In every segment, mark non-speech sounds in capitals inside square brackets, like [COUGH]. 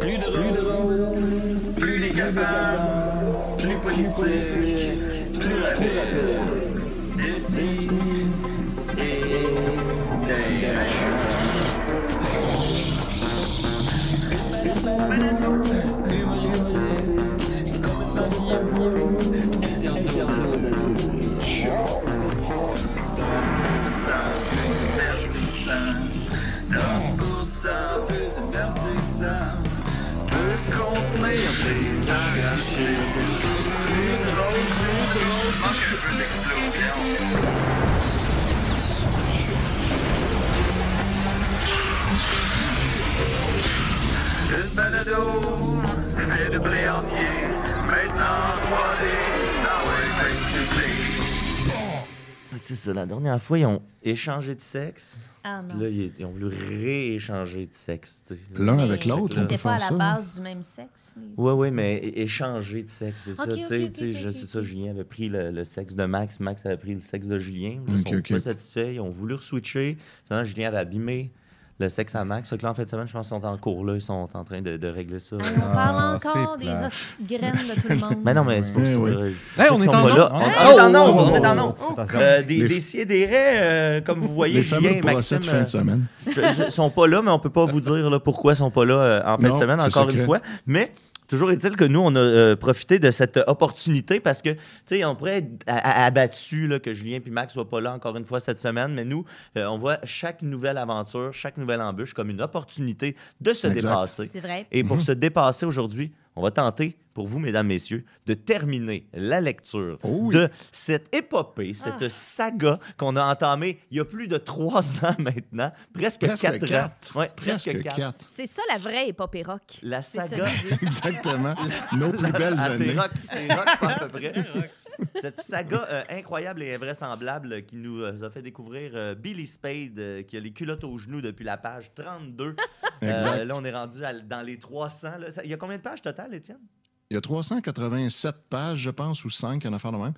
Plus drôle, plus décapable, plus politique, plus rapide. D'ici et d'ailleurs. Humoristique, interdit Une balado, fait de blé entier, maintenant 3D, C'est ça, la dernière fois, ils ont échangé de sexe. Ah non. Puis là, ils, ils ont voulu rééchanger de sexe. L'un Mais avec l'autre, Ils on peut n'étaient pas à faire la ça. hein? base du même sexe. les- Ouais, ouais, mais é- échanger de sexe, c'est Ok, ça. ok, tu sais, ok, tu sais, ok, je ok, sais ça, ok. Julien avait pris le, le sexe de Max, Max avait pris le sexe de à Max. Fait que là, en fait, semaine, je pense qu'ils sont en cours, là. Ils sont en train de, de régler ça. Ah, on parle Ah, encore des de graines de tout le [LAUGHS] monde. Mais non, mais c'est pour Eh ça. oui. euh, Hey, ceux on est en là. On est- en oh, on est en oh, attention. Euh, des, Les- des sidérés, euh, comme vous voyez, Julien et Maxime de fin euh, de semaine. je- je- sont pas là, mais on peut pas vous dire là, pourquoi ils sont pas là euh, en fin Non, de semaine, encore une fois. Mais toujours est-il que nous, on a euh, profité de cette opportunité parce que, tu sais, on pourrait être abattu là, que Julien et Max soient pas là encore une fois cette semaine, mais nous, euh, on voit chaque nouvelle aventure, chaque nouvelle embûche comme une opportunité de se Exact. dépasser. C'est vrai. Et pour Mhm. se dépasser aujourd'hui, on va tenter, pour vous, mesdames, messieurs, de terminer la lecture Oh oui. de cette épopée, cette Ah. saga qu'on a entamée il y a plus de trois [LAUGHS] ans maintenant, presque, Presque quatre, quatre. ans. Ouais, Presque quatre. quatre. C'est ça la vraie épopée rock. La C'est ça saga. [LAUGHS] Exactement. Nos plus belles Ah, c'est années. rock, c'est rock pas à peu près. [LAUGHS] Cette saga euh, incroyable et invraisemblable qui nous euh, a fait découvrir euh, Billy Spade, qui a les culottes aux genoux depuis la page 32. Euh, Exact. là, on est rendu à- dans les 300. là. Ça- Il y a combien de pages total, Étienne? Il y a 387 pages, je pense, ou 5, en affaire de même.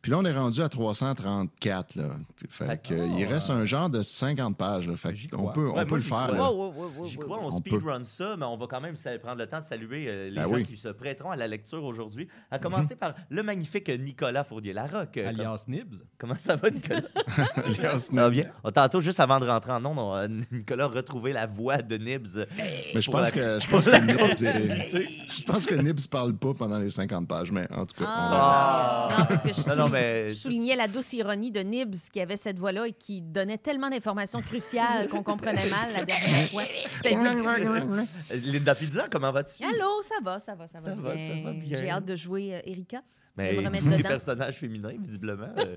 Puis là, on est rendu à 334. Là. Fait que, il reste un genre de 50 pages. là. Fait on crois. peut, on peut le faire. crois. J'y crois, on, speedrun ça, mais on va quand même prendre le temps de saluer euh, les Ben gens oui. qui se prêteront à la lecture aujourd'hui. À commencer par le magnifique Nicolas Fournier-Larocque. Euh, Alias Nibs. Comment ça va, Nicolas? [LAUGHS] Alias Nibs. bien? Oh, tantôt, juste avant de rentrer en euh, [LAUGHS] Nicolas a retrouvé la voix de Nibs. Mais je pense, la- que, je, pense que Nibs, je pense que Nibs parle pas pendant les 50 pages, mais en tout cas. Ah, non, parce que je, Non, non, mais je soulignais la douce ironie de Nibs qui avait cette voix-là et qui donnait tellement d'informations cruciales qu'on comprenait mal la dernière fois. C'était Linda Pizza, comment vas-tu? Allô, ça va, ça va, ça va, Ça va, ça va bien. J'ai hâte de jouer euh, Erika. Mais de me [LAUGHS] remettre les dedans. personnages féminins, visiblement. euh,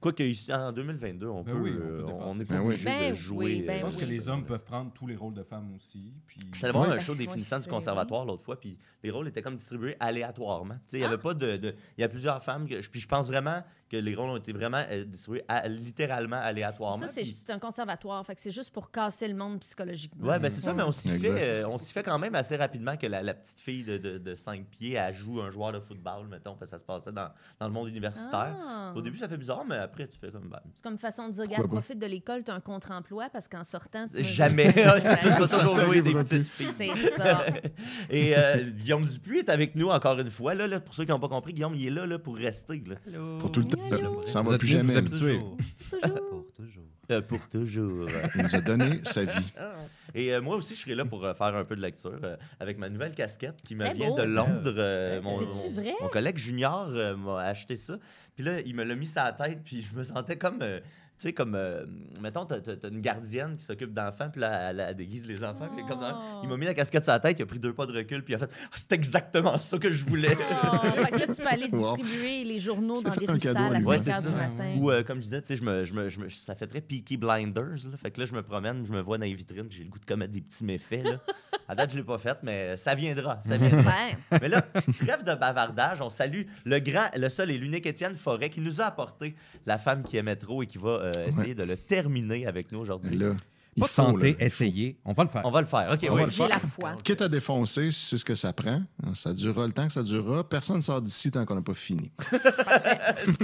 Quoique ici, en 2022, on Ben peut, oui, on peut euh, on ça. pas Ben obligé Ben de oui, jouer. ben Je pense euh, que les hommes peuvent prendre tous les rôles de femmes aussi. Puis... Je suis allé voir Ouais. un show des finissants du conservatoire l'autre fois, puis les rôles étaient comme distribués aléatoirement. Tu sais, Il y avait pas de, de- Il y a plusieurs femmes, que, puis je pense vraiment que les rôles ont été vraiment euh, distribués à- littéralement aléatoirement. Ça, c'est un conservatoire. Fait que c'est juste pour casser le monde psychologiquement. Ouais, ben c'est ça, mais on s'y fait, euh, on s'y fait quand même assez rapidement que la, la petite fille de, de, de 5 pieds, elle joue un joueur de football, mettons, parce que ça se passait dans, dans le monde universitaire. Ah. Au début, ça fait bizarre, mais après, tu fais comme. ben, C'est comme façon de dire, regarde, profite de l'école, tu as un contre-emploi parce qu'en sortant, tu Jamais. [LAUGHS] Ah, c'est ça, tu vas toujours jouer des petites filles. C'est ça. [LAUGHS] Et euh, Guillaume Dupuis est avec nous encore une fois. Là, là, pour ceux qui n'ont pas compris, Guillaume, il est là, là pour rester. Là. Pour tout le temps. Ça Vous va plus jamais. Pour toujours. Euh, pour toujours. Il nous a donné sa vie. [LAUGHS] Et euh, moi aussi, je serai là pour euh, faire un peu de lecture euh, avec ma nouvelle casquette qui me vient beau. de Londres. euh, mon, C'est-tu mon- vrai? mon collègue junior euh, m'a acheté ça. Puis là, il me l'a mis sur la tête, puis je me sentais comme. euh, sais, comme, euh, mettons, t'as t'as- t'as une gardienne qui s'occupe d'enfants, puis là, elle, elle déguise les enfants. puis comme dans- Oh. il m'a mis la casquette sur la tête, il a pris deux pas de recul, puis il a fait Ah, C'est exactement ça que je voulais. Oh, fait que là, tu peux aller Wow. distribuer les journaux Ça dans des rues sales à à lui. 5 Ouais, c'est heures ça. du matin. Ou, euh, comme je disais, tu sais, je me, je me, je me- ça fait très Peaky Blinders. Là. Fait que là, je me promène, je me vois dans les vitrines, puis j'ai le goût de commettre des petits méfaits. Là. À date, je l'ai pas fait, mais ça viendra. Ça viendra. Ouais. [LAUGHS] Mais là, trêve de bavardage, on salue le grand, le seul et l'unique Étienne Forêt qui nous a apporté la femme qui aimait trop et qui va euh, essayer de le terminer avec nous Mais aujourd'hui. il Pas essayer. On va le faire. On va le faire. OK, On oui. J'ai la foi. Quitte à défoncer, c'est ce que ça prend. Ça durera le temps que ça durera. Personne ne sort d'ici tant qu'on n'a pas fini. [LAUGHS]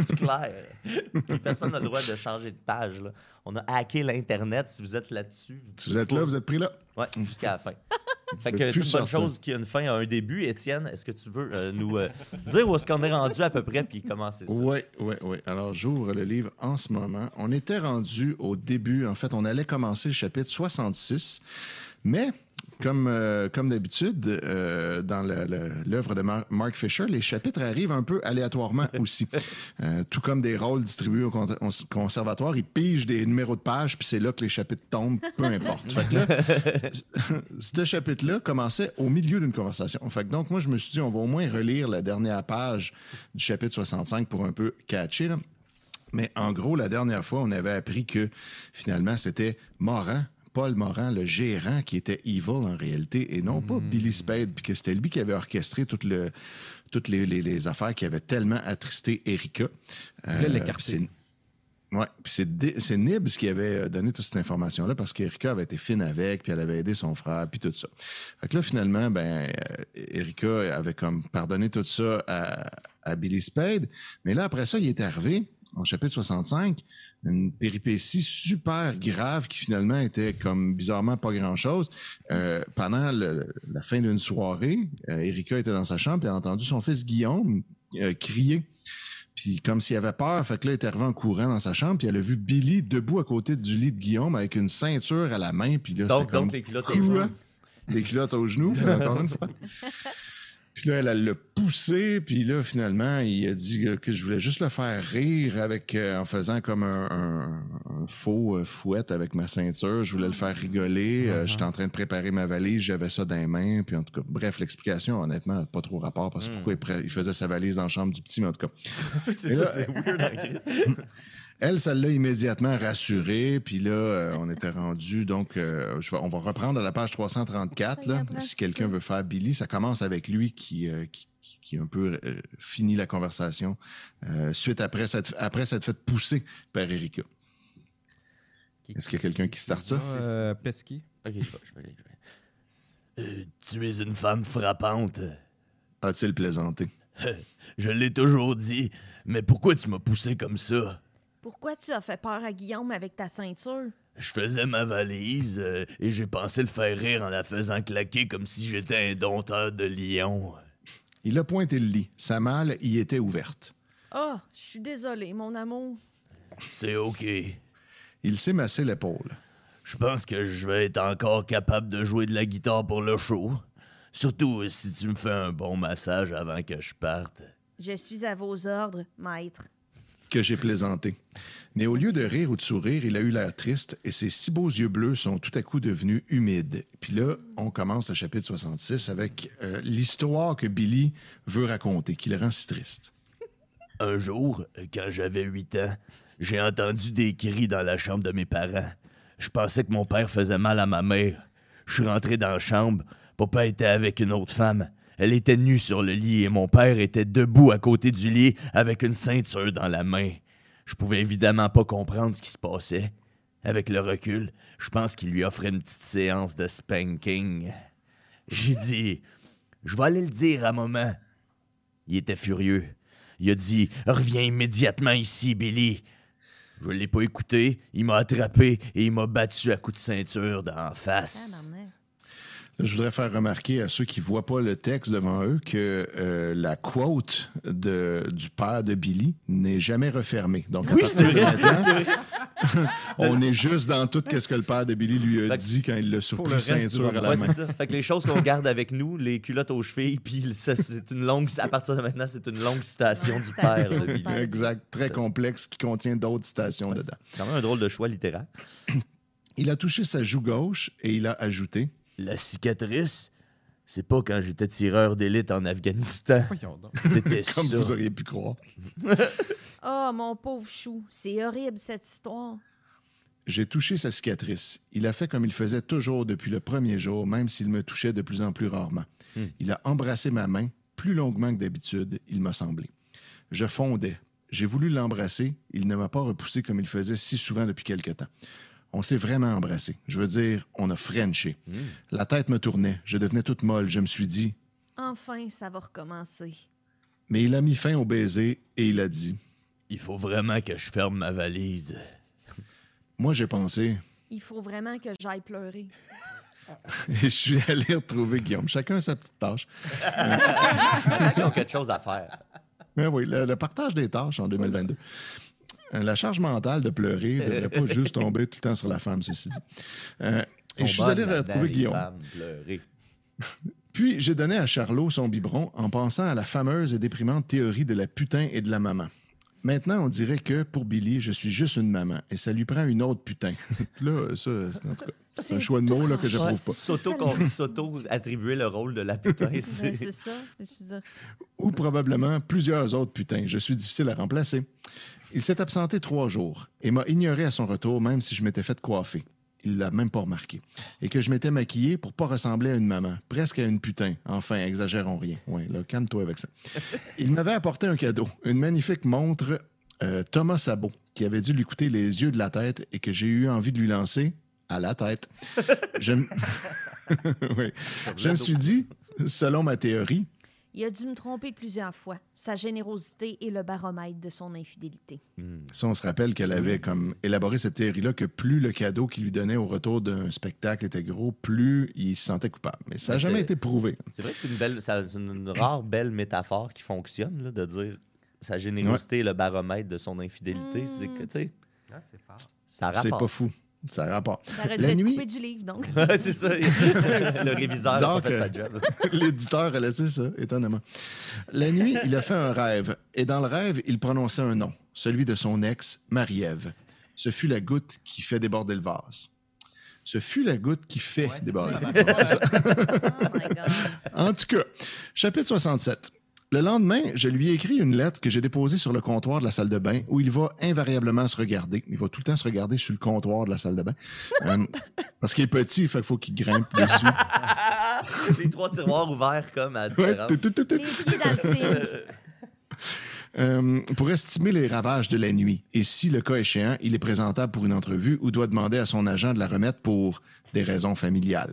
C'est clair. Puis Personne n'a le droit de changer de page. là. On a hacké l'Internet. Si vous êtes là-dessus, Si vous êtes là, vous êtes pris là. Ouais, jusqu'à la fin. [LAUGHS] Fait que toute bonne chose qui a une fin a un début. Étienne, est-ce que tu veux euh, nous euh, [LAUGHS] dire où est-ce qu'on est rendu à peu près puis commencer ça? Oui, oui, oui. Alors, j'ouvre le livre en ce moment. On était rendu au début. En fait, on allait commencer le chapitre 66. Mais, comme, euh, comme d'habitude, euh, dans l'œuvre de Mar- Mark Fisher, les chapitres arrivent un peu aléatoirement [LAUGHS] aussi. Euh, tout comme des rôles distribués au con- au conservatoire, ils pigent des numéros de page, puis c'est là que les chapitres tombent, peu importe. Fait que là, [LAUGHS] ce chapitre-là commençait au milieu d'une conversation. Fait que donc, moi, je me suis dit, on va au moins relire la dernière page du chapitre 65 pour un peu catcher. là. Mais en gros, la dernière fois, on avait appris que finalement, c'était Morin, Paul Morin, le gérant, qui était evil en réalité, et non pas Billy Spade, puis que c'était lui qui avait orchestré tout le- toutes les, les- les affaires qui avaient tellement attristé Erika. Euh, Ouais, c'est Nibs qui avait donné toute cette information-là parce qu'Erika avait été fine avec, puis elle avait aidé son frère, puis tout ça. Fait que là, finalement, ben, euh, Erika avait comme pardonné tout ça à, à Billy Spade. Mais là, après ça, il est arrivé, au chapitre 65, une péripétie super grave qui finalement était comme bizarrement pas grand-chose. Euh, pendant le- la fin d'une soirée, euh, Erika était dans sa chambre, elle a entendu son fils Guillaume euh, crier. Puis comme s'il avait peur, fait que là, elle est arrivée en courant dans sa chambre, puis elle a vu Billy debout à côté du lit de Guillaume avec une ceinture à la main, puis là, Donc, c'était comme les culottes aux genoux. Des culottes aux genoux, encore une fois. [LAUGHS] Puis là, elle l'a poussé, puis là, finalement, il a dit que je voulais juste le faire rire avec, euh, en faisant comme un, un- un faux euh, fouette avec ma ceinture. Je voulais le faire rigoler. Euh, J'étais en train de préparer ma valise, j'avais ça dans les mains. Puis en tout cas, bref, l'explication, honnêtement, n'a pas trop rapport parce que pourquoi il, faisait sa valise dans la chambre du petit, mais en tout cas. [LAUGHS] c'est ça, c'est weird. [LAUGHS] Elle, ça l'a immédiatement rassurée. Puis là, euh, on était rendu. Donc, euh, je vais- on va reprendre à la page 334. Là, Regarde, si quelqu'un veut faire Billy, ça commence avec lui qui, euh, qui, qui- qui un peu euh, finit la conversation euh, suite après cette, après cette fait pousser par Erika. Est-ce qu'il y a quelqu'un qui starte ça? Euh, Pesky. Ok, je vais, je vais aller, je vais. Euh, tu es une femme frappante. A-t-il plaisanté? [LAUGHS] Je l'ai toujours dit, mais pourquoi tu m'as poussé comme ça? Pourquoi tu as fait peur à Guillaume avec ta ceinture? Je faisais ma valise euh, et j'ai pensé le faire rire en la faisant claquer comme si j'étais un dompteur de lion. Il a pointé le lit. Sa malle y était ouverte. Ah, je suis désolée, mon amour. C'est ok. Il s'est massé l'épaule. Je pense que je vais être encore capable de jouer de la guitare pour le show. Surtout euh, si tu me fais un bon massage avant que je parte. Je suis à vos ordres, maître. Que j'ai plaisanté. Mais au lieu de rire ou de sourire, il a eu l'air triste et ses si beaux yeux bleus sont tout à coup devenus humides. Puis là, on commence le chapitre 66 avec euh, l'histoire que Billy veut raconter, qui le rend si triste. Un jour, quand j'avais 8 ans, j'ai entendu des cris dans la chambre de mes parents. Je pensais que mon père faisait mal à ma mère. Je suis rentré dans la chambre. Papa était avec une autre femme. Elle était nue sur le lit et mon père était debout à côté du lit avec une ceinture dans la main. Je pouvais évidemment pas comprendre ce qui se passait. Avec le recul, je pense qu'il lui offrait une petite séance de spanking. J'ai dit Je vais aller le dire à maman. Il était furieux. Il a dit Reviens immédiatement ici, Billy. Je l'ai pas écouté. Il m'a attrapé et il m'a battu à coups de ceinture d'en face. Je voudrais faire remarquer à ceux qui ne voient pas le texte devant eux que euh, la quote de, du père de Billy n'est jamais refermée. Donc, à Oui, partir de vrai. maintenant, [LAUGHS] on est juste dans tout ce que le père de Billy lui a dit quand il l'a le surpris ceinture à la. Ouais, main. ça. Fait que les choses qu'on garde avec nous, les culottes aux chevilles, puis c'est une longue. À partir de maintenant, c'est une longue citation du père de Billy. Exact, très complexe, qui contient d'autres citations Ouais, dedans. C'est quand même un drôle de choix littéraire. Il a touché sa joue gauche et il a ajouté La cicatrice, c'est pas quand j'étais tireur d'élite en Afghanistan. C'était [LAUGHS] Comme vous auriez pu croire. Oh, [LAUGHS] mon pauvre chou, c'est horrible cette histoire. J'ai touché sa cicatrice. Il a fait comme il faisait toujours depuis le premier jour, même s'il me touchait de plus en plus rarement. Hmm. Il a embrassé ma main, plus longuement que d'habitude, il m'a semblé. Je fondais. J'ai voulu l'embrasser. Il ne m'a pas repoussé comme il faisait si souvent depuis quelque temps. On s'est vraiment embrassé. Je veux dire, on a frenché. Hmm. La tête me tournait. Je devenais toute molle. Je me suis dit, Enfin, ça va recommencer. mais il a mis fin au baiser et il a dit, Il faut vraiment que je ferme ma valise. [LAUGHS] moi j'ai pensé, Il faut vraiment que j'aille pleurer. [LAUGHS] Et je suis allé retrouver Guillaume. Chacun sa petite tâche. [LAUGHS] Qu'ils ont quelque chose à faire. Mais oui, le, le partage des tâches en 2022. Euh, La charge mentale de pleurer ne devrait pas [LAUGHS] juste tomber tout le temps sur la femme, ceci dit. Euh, et je suis allé retrouver Guillaume. [LAUGHS] Puis j'ai donné à Charlot son biberon en pensant à la fameuse et déprimante théorie de la putain et de la maman. Maintenant, on dirait que pour Billy, je suis juste une maman et ça lui prend une autre putain. [LAUGHS] là, ça, c'est- en tout cas, c'est un choix de mots là, que je trouve pas. S'auto, s'auto attribuer le rôle de la putain, Ben, c'est. c'est ça. Je veux dire, Ou probablement plusieurs autres putains. Je suis difficile à remplacer. Il s'est absenté trois jours et m'a ignoré à son retour, même si je m'étais fait coiffer. Il l'a même pas remarqué. Et que je m'étais maquillé pour pas ressembler à une maman, presque à une putain. Enfin, exagérons rien. Ouais, là, calme-toi avec ça. Il m'avait apporté un cadeau, une magnifique montre euh, Thomas Sabot, qui avait dû lui coûter les yeux de la tête et que j'ai eu envie de lui lancer à la tête. Je, [LAUGHS] Oui. je me suis dit, selon ma théorie, Il a dû me tromper plusieurs fois. Sa générosité est le baromètre de son infidélité. Ça, on se rappelle qu'elle avait comme élaboré cette théorie-là que plus le cadeau qu'il lui donnait au retour d'un spectacle était gros, plus il se sentait coupable. Mais ça n'a Mais jamais été prouvé. C'est vrai que c'est une belle, une rare belle métaphore qui fonctionne, là, de dire sa générosité est le baromètre de son infidélité. C'est que, tu sais, Ah, c'est pas fou. Ça rapporte. Ça aurait dû La être nuit- coupé du livre, donc. [LAUGHS] C'est ça. le réviseur a fait sa job. [LAUGHS] L'éditeur a laissé ça, étonnamment. La nuit, il a fait un rêve. Et dans le rêve, il prononçait un nom, celui de son ex, Marie-Ève. Ce fut la goutte qui fait déborder le vase. Ce fut la goutte qui fait Ouais, déborder le vase. [LAUGHS] Oh. En tout cas, chapitre 67. Le lendemain, je lui ai écrit une lettre que j'ai déposée sur le comptoir de la salle de bain où il va invariablement se regarder. Il va tout le temps se regarder sur le comptoir de la salle de bain. Euh, [LAUGHS] parce qu'il est petit, il faut qu'il grimpe dessus. [LAUGHS] Les trois tiroirs ouverts comme à Ouais, différents. tout, tout, tout, tout. Les pieds dans le signe. Euh, pour estimer les ravages de la nuit et si, le cas échéant, il est présentable pour une entrevue ou doit demander à son agent de la remettre pour des raisons familiales.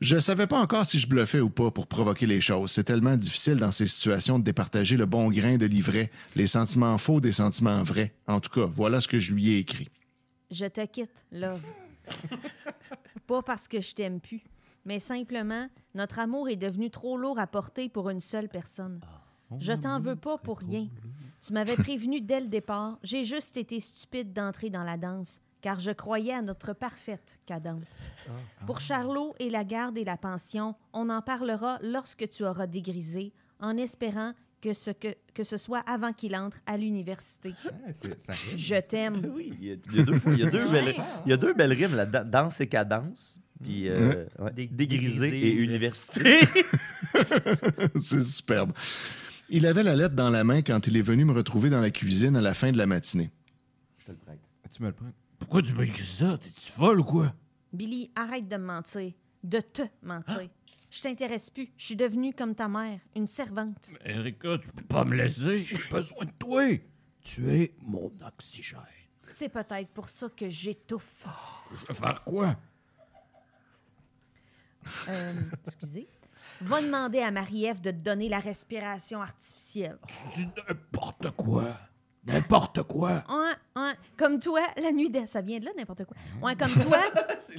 Je savais pas encore si je bluffais ou pas pour provoquer les choses. C'est tellement difficile dans ces situations de départager le bon grain de l'ivraie, les sentiments faux des sentiments vrais. En tout cas, voilà ce que je lui ai écrit. Je te quitte, love. [LAUGHS] Pas parce que je t'aime plus, mais simplement, notre amour est devenu trop lourd à porter pour une seule personne. Je t'en veux pas pour rien. Tu m'avais prévenu dès le départ. J'ai juste été stupide d'entrer dans la danse, car je croyais à notre parfaite cadence. Pour Charlot et la garde et la pension, on en parlera lorsque tu auras dégrisé, en espérant que ce, que, que ce soit avant qu'il entre à l'université. Rime. Je t'aime. Oui, il y, a, il y a deux fois, il y a deux belles, il y a deux belles rimes. Danse et cadence. Puis euh, ouais, dégrisé dégrisé et université. [LAUGHS] C'est superbe. Il avait la lettre dans la main quand il est venu me retrouver dans la cuisine à la fin de la matinée. Je te le prête. Tu me le prends. Pourquoi tu m'as écrit ça? T'es-tu folle ou quoi? Billy, arrête de me mentir. De te mentir. Je t'intéresse plus. Je suis devenue comme ta mère, une servante. Erika, tu peux pas me laisser. J'ai besoin de toi. Tu es mon oxygène. C'est peut-être pour ça que j'étouffe. Je vais faire quoi? Euh, excusez. Va demander à Marie-Ève de te donner la respiration artificielle. Tu dis n'importe quoi? N'importe quoi. Ouais, ouais. Comme toi, la nuit dernière. Ça vient de là, n'importe quoi. Ouais, comme [LAUGHS] toi,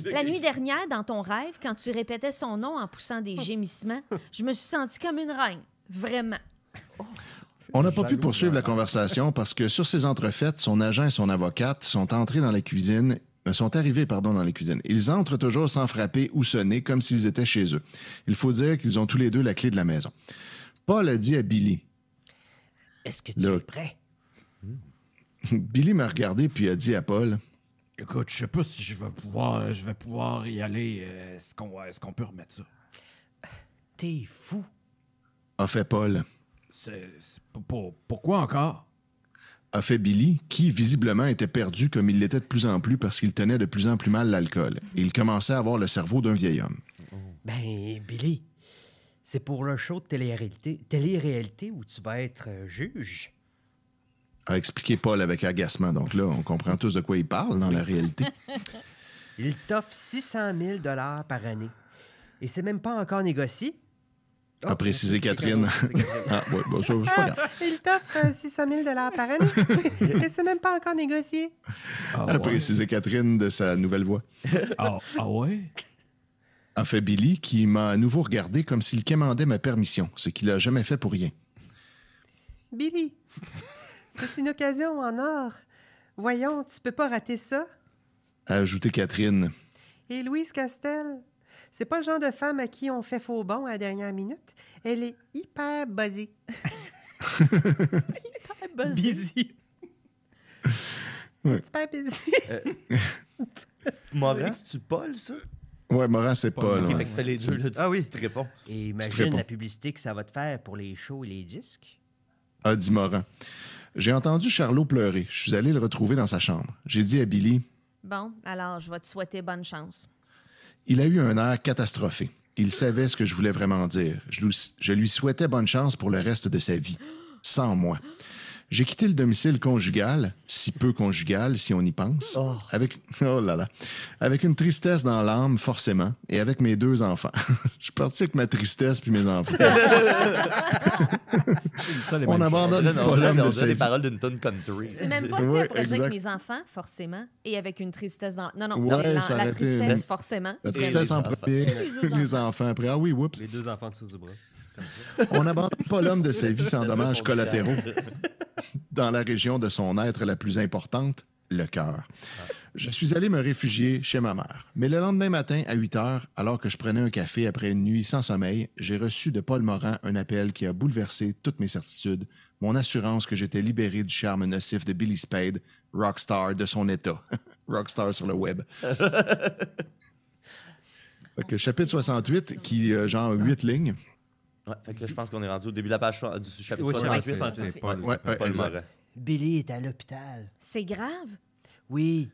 la nuit dernière, dans ton rêve, quand tu répétais son nom en poussant des gémissements, je me suis sentie comme une reine. Vraiment. On n'a pas pu poursuivre la conversation parce que sur ces entrefaites, son agent et son avocate sont entrés dans la cuisine, euh, sont arrivés pardon dans la cuisine. Ils entrent toujours sans frapper ou sonner comme s'ils étaient chez eux. Il faut dire qu'ils ont tous les deux la clé de la maison. Paul a dit à Billy. Est-ce que tu Là. es prêt? [LAUGHS] Billy m'a regardé puis a dit à Paul Écoute, je sais pas si je vais pouvoir, je vais pouvoir y aller. Euh, Est-ce qu'on est peut remettre ça? T'es fou. a fait Paul, pourquoi encore? a fait Billy, qui visiblement était perdu comme il l'était de plus en plus parce qu'il tenait de plus en plus mal l'alcool. Il commençait à avoir le cerveau d'un vieil homme. Ben, Billy, c'est pour le show de télé-réalité, télé-réalité où tu vas être euh, juge. A expliqué Paul avec agacement. Donc là, on comprend tous de quoi il parle dans la réalité. [LAUGHS] Il t'offre 600 000 par année. Et c'est même pas encore négocié. A précisé c'est Catherine. [LAUGHS] Ah, ouais, bon, ça, c'est pas grave. [LAUGHS] Il t'offre 600 000 par année. Et c'est même pas encore négocié. Ah, A précisé Catherine de sa nouvelle voix. Ah, ah ouais? a fait Billy, qui m'a à nouveau regardé comme s'il quémandait ma permission, ce qu'il n'a jamais fait pour rien. Billy, c'est une occasion en or. Voyons, tu peux pas rater ça. A ajouté Catherine. Et Louise Castel, c'est pas le genre de femme à qui on fait faux bon à la dernière minute. Elle est hyper buzzée. [LAUGHS] Busy. Hyper busy. Morin, c'est-tu Paul, ça? Ouais, Morin, c'est. Ok, là. fait que tu fais les deux, là, tu, Ah oui. tu te réponds. Et te imagine réponds. la publicité que ça va te faire pour les shows et les disques. A dit Morin. J'ai entendu Charlot pleurer. Je suis allé le retrouver dans sa chambre. J'ai dit à Billy Bon, alors, je vais te souhaiter bonne chance. Il a eu un air catastrophé. Il savait ce que je voulais vraiment dire. Je lui, je lui souhaitais bonne chance pour le reste de sa vie, sans moi. J'ai quitté le domicile conjugal, si peu conjugal si on y pense, avec oh là là, avec une tristesse dans l'âme forcément, et avec mes deux enfants. [LAUGHS] je suis parti avec ma tristesse puis mes enfants. [LAUGHS] Ça, les on abandonne On pas l'homme de sa les paroles d'une tonne country. C'est même pas dit Ouais, après que mes enfants, forcément, et avec une tristesse dans. Non, non, Ouais, c'est la, ça la tristesse, forcément. La tristesse en premier, Les deux les enfants après. Ah oui, oups. Les deux enfants dessous du bras. On n'abandonne pas l'homme de sa vie sans dommages collatéraux dans la région de son être la plus importante, le cœur. Je suis allé me réfugier chez ma mère. Mais le lendemain matin, à 8 heures, alors que je prenais un café après une nuit sans sommeil, j'ai reçu de Paul Morin un appel qui a bouleversé toutes mes certitudes, mon assurance que j'étais libéré du charme nocif de Billy Spade, rockstar de son état. [LAUGHS] rockstar sur le web. [LAUGHS] Fait que chapitre 68, qui, euh, genre, 8 lignes. Ouais, fait que là, je pense qu'on est rendu au début de la page so- du chapitre Oui, 68. c'est c'est c'est Paul, Ouais, ouais, Paul exact. Morin. Billy est à l'hôpital. C'est grave? Oui,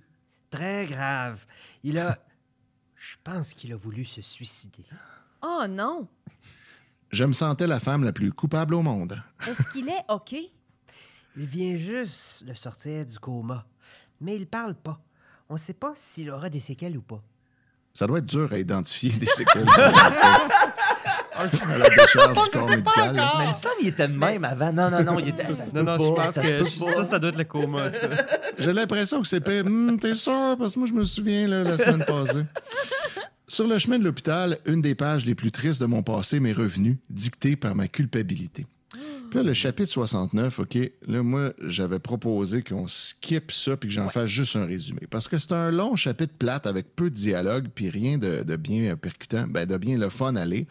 très grave. Il a. [LAUGHS] Je pense qu'il a voulu se suicider. Oh non! Je me sentais la femme la plus coupable au monde. Est-ce qu'il est OK? Il vient juste de sortir du coma. Mais il parle pas. On sait pas s'il aura des séquelles ou pas. Ça doit être dur à identifier des [LAUGHS] séquelles. [LAUGHS] à la décharge du corps médical. là. Mais il était de même avant. Non, non, non, il était. Ça se Non, non, je pas, pense ça se que peut pas. ça, ça doit être le coma, ça. J'ai l'impression que c'est pire. Hum, T'es sûr? Parce que moi, je me souviens là, la semaine passée. Sur le chemin de l'hôpital, une des pages les plus tristes de mon passé m'est revenue, dictée par ma culpabilité. Puis là, le chapitre 69, OK, là, moi, j'avais proposé qu'on skip ça puis que j'en fasse juste un résumé. Parce que c'est un long chapitre plate avec peu de dialogue puis rien de, de bien percutant, ben, de bien le fun à lire.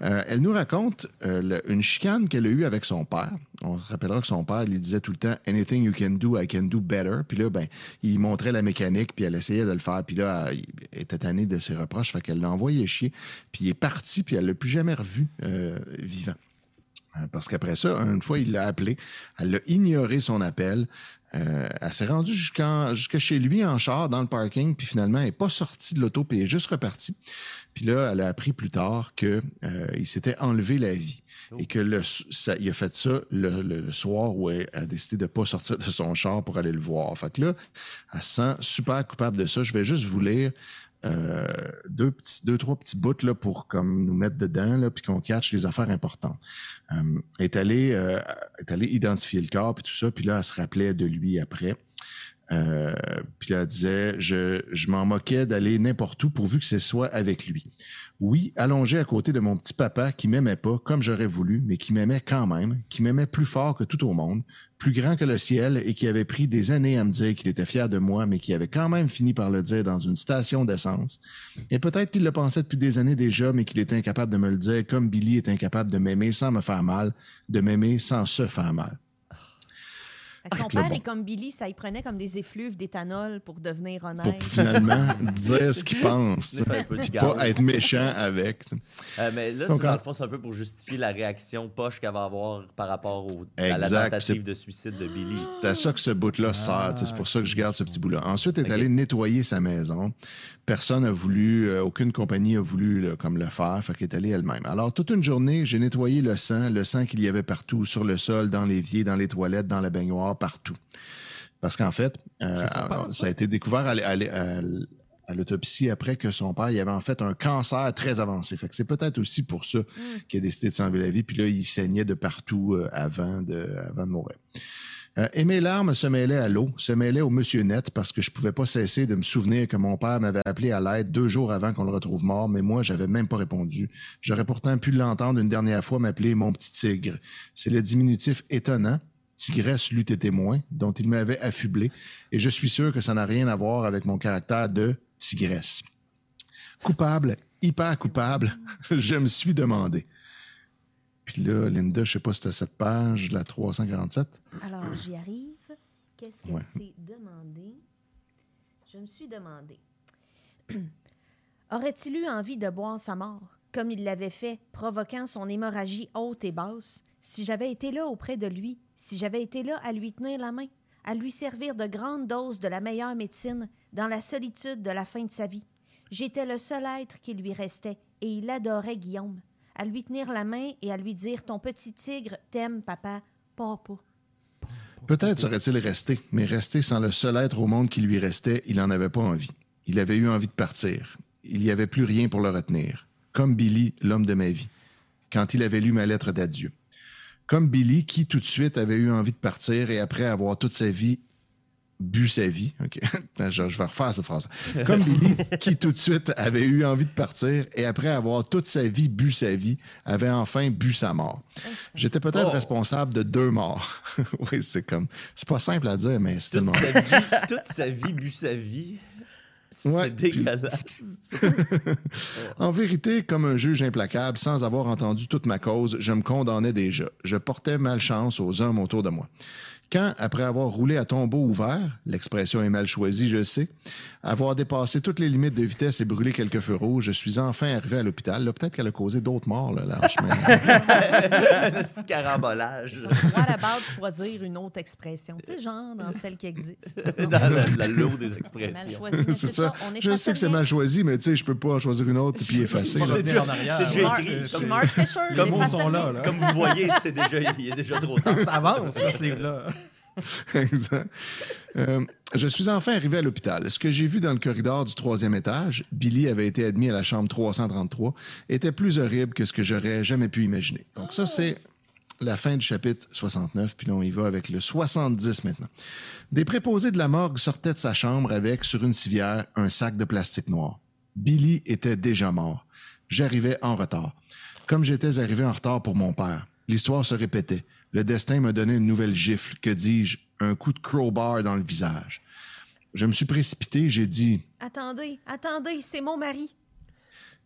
Euh, elle nous raconte euh, le- une chicane qu'elle a eue avec son père. On se rappellera que son père lui disait tout le temps « Anything you can do, I can do better ». Puis là, ben, il montrait la mécanique, puis elle essayait de le faire. Puis là, elle, elle était tannée de ses reproches, fait qu'elle l'a envoyé chier. Puis il est parti, puis elle l'a plus jamais revu euh, vivant. Euh, Parce qu'après ça, une fois, il l'a appelé. Elle a ignoré son appel. Euh, elle s'est rendue jusque chez lui en char, dans le parking, puis finalement, elle n'est pas sortie de l'auto, puis elle est juste repartie. Puis là, elle a appris plus tard qu'il s'était enlevé la vie. Et que le, ça, il a fait ça le, le- le soir où elle a décidé de ne pas sortir de son char pour aller le voir. Fait que là, elle se sent super coupable de ça. Je vais juste vous lire euh, deux, trois petits bouts pour comme, nous mettre dedans, là, puis qu'on catch les affaires importantes. Euh, est allée, euh, identifier le corps, puis tout ça, puis là, elle se rappelait de lui après. Euh, puis là, elle disait, je m'en moquais d'aller n'importe où pourvu que ce soit avec lui. Oui, allongé à côté de mon petit papa qui m'aimait pas comme j'aurais voulu, mais qui m'aimait quand même, qui m'aimait plus fort que tout au monde, plus grand que le ciel et qui avait pris des années à me dire qu'il était fier de moi, mais qui avait quand même fini par le dire dans une station d'essence. Et peut-être qu'il le pensait depuis des années déjà, mais qu'il était incapable de me le dire, comme Billy est incapable de m'aimer sans me faire mal, de m'aimer sans se faire mal. Son Ah, père bon. est comme Billy, ça y prenait comme des effluves d'éthanol pour devenir Pour honnête. finalement [LAUGHS] dire ce qu'il pense. pas être méchant avec. Euh, mais là, Donc, c'est, dans en- le fond, c'est un peu pour justifier la réaction poche qu'elle va avoir par rapport au- à la tentative de suicide de Billy. C'est à ça que ce bout-là sert. tu sais, C'est pour ça que je garde ce petit bout-là. Ensuite, elle est allée nettoyer sa maison. Personne n'a voulu, euh, aucune compagnie a voulu là, comme le faire. Fait qu'elle est allée elle-même. Alors, toute une journée, j'ai nettoyé le sang, le sang qu'il y avait partout, sur le sol, dans l'évier, dans les toilettes, dans la baignoire, partout. Parce qu'en fait, euh, alors, ça a été découvert à, l'autopsie après que son père il avait en fait un cancer très avancé. Fait que c'est peut-être aussi pour ça qu'il a décidé de s'enlever la vie. Puis là, il saignait de partout euh, avant, de, avant de mourir. Euh, et mes larmes se mêlaient à l'eau, se mêlaient au monsieur net parce que je pouvais pas cesser de me souvenir que mon père m'avait appelé à l'aide deux jours avant qu'on le retrouve mort, mais moi, j'avais même pas répondu. J'aurais pourtant pu l'entendre une dernière fois m'appeler mon petit tigre. C'est le diminutif étonnant. Tigresse l'eût été moins, dont il m'avait affublé, et je suis sûr que ça n'a rien à voir avec mon caractère de tigresse. Coupable, hyper coupable, [LAUGHS] je me suis demandé. Puis là, Linda, je sais pas si tu cette page, la 347. Alors, j'y arrive. Qu'est-ce qu'elle Ouais. s'est demandé? Je me suis demandé. [CLEARS THROAT] Aurait-il eu envie de boire sa mort, comme il l'avait fait, provoquant son hémorragie haute et basse, si j'avais été là auprès de lui, si j'avais été là à lui tenir la main, à lui servir de grandes doses de la meilleure médecine dans la solitude de la fin de sa vie? J'étais le seul être qui lui restait, et il adorait Guillaume. À lui tenir la main et à lui dire Ton petit tigre t'aime, papa, papa. Peut-être serait-il resté, mais resté sans le seul être au monde qui lui restait, il n'en avait pas envie. Il avait eu envie de partir. Il n'y avait plus rien pour le retenir. Comme Billy, l'homme de ma vie, quand il avait lu ma lettre d'adieu. Comme Billy, qui tout de suite avait eu envie de partir et après avoir toute sa vie bu sa vie. OK. [LAUGHS] je, je vais refaire cette phrase. Comme [LAUGHS] Billy, qui tout de suite avait eu envie de partir et après avoir toute sa vie bu sa vie, avait enfin bu sa mort. J'étais peut-être Oh. responsable de deux morts. [LAUGHS] oui, c'est comme. C'est pas simple à dire, mais c'est tellement. Toute sa vie, toute sa vie, bu sa vie. C'est puis- dégueulasse. [LAUGHS] En vérité, comme un juge implacable, sans avoir entendu toute ma cause, je me condamnais déjà. Je portais malchance aux hommes autour de moi. Quand, après avoir roulé à tombeau ouvert, l'expression est mal choisie, je sais, avoir dépassé toutes les limites de vitesse et brûlé quelques feux rouges, je suis enfin arrivé à l'hôpital. Là, Peut-être qu'elle a causé d'autres morts, là, lâche, mais- [LAUGHS] Un petit carambolage What about choisir une autre expression? Tu sais, genre dans celle qui existe. [LAUGHS] dans la, la lourde des Mal expressions. choisi, mais c'est c'est ça. ça. On Je sais que c'est mal choisi, mais tu sais, je peux pas en choisir une autre puis effacer. Là. C'est déjà- en c'est écrit. c'est- c'est- Mark Fisher, Comme là, là. Comme vous voyez, c'est déjà, il est déjà trop tard. Ça avance, ça, ce livre-là. [LAUGHS] Euh, je suis enfin arrivé à l'hôpital. Ce que j'ai vu dans le corridor du troisième étage, Billy avait été admis à la chambre 333, était plus horrible que ce que j'aurais jamais pu imaginer. Donc ça, c'est la fin du chapitre 69, puis on y va avec le 70 maintenant. Des préposés de la morgue sortaient de sa chambre avec, sur une civière, un sac de plastique noir. Billy était déjà mort. J'arrivais en retard. Comme j'étais arrivé en retard pour mon père, l'histoire se répétait. Le destin m'a donné une nouvelle gifle, que dis-je, un coup de crowbar dans le visage. Je me suis précipité, j'ai dit Attendez, attendez, c'est mon mari.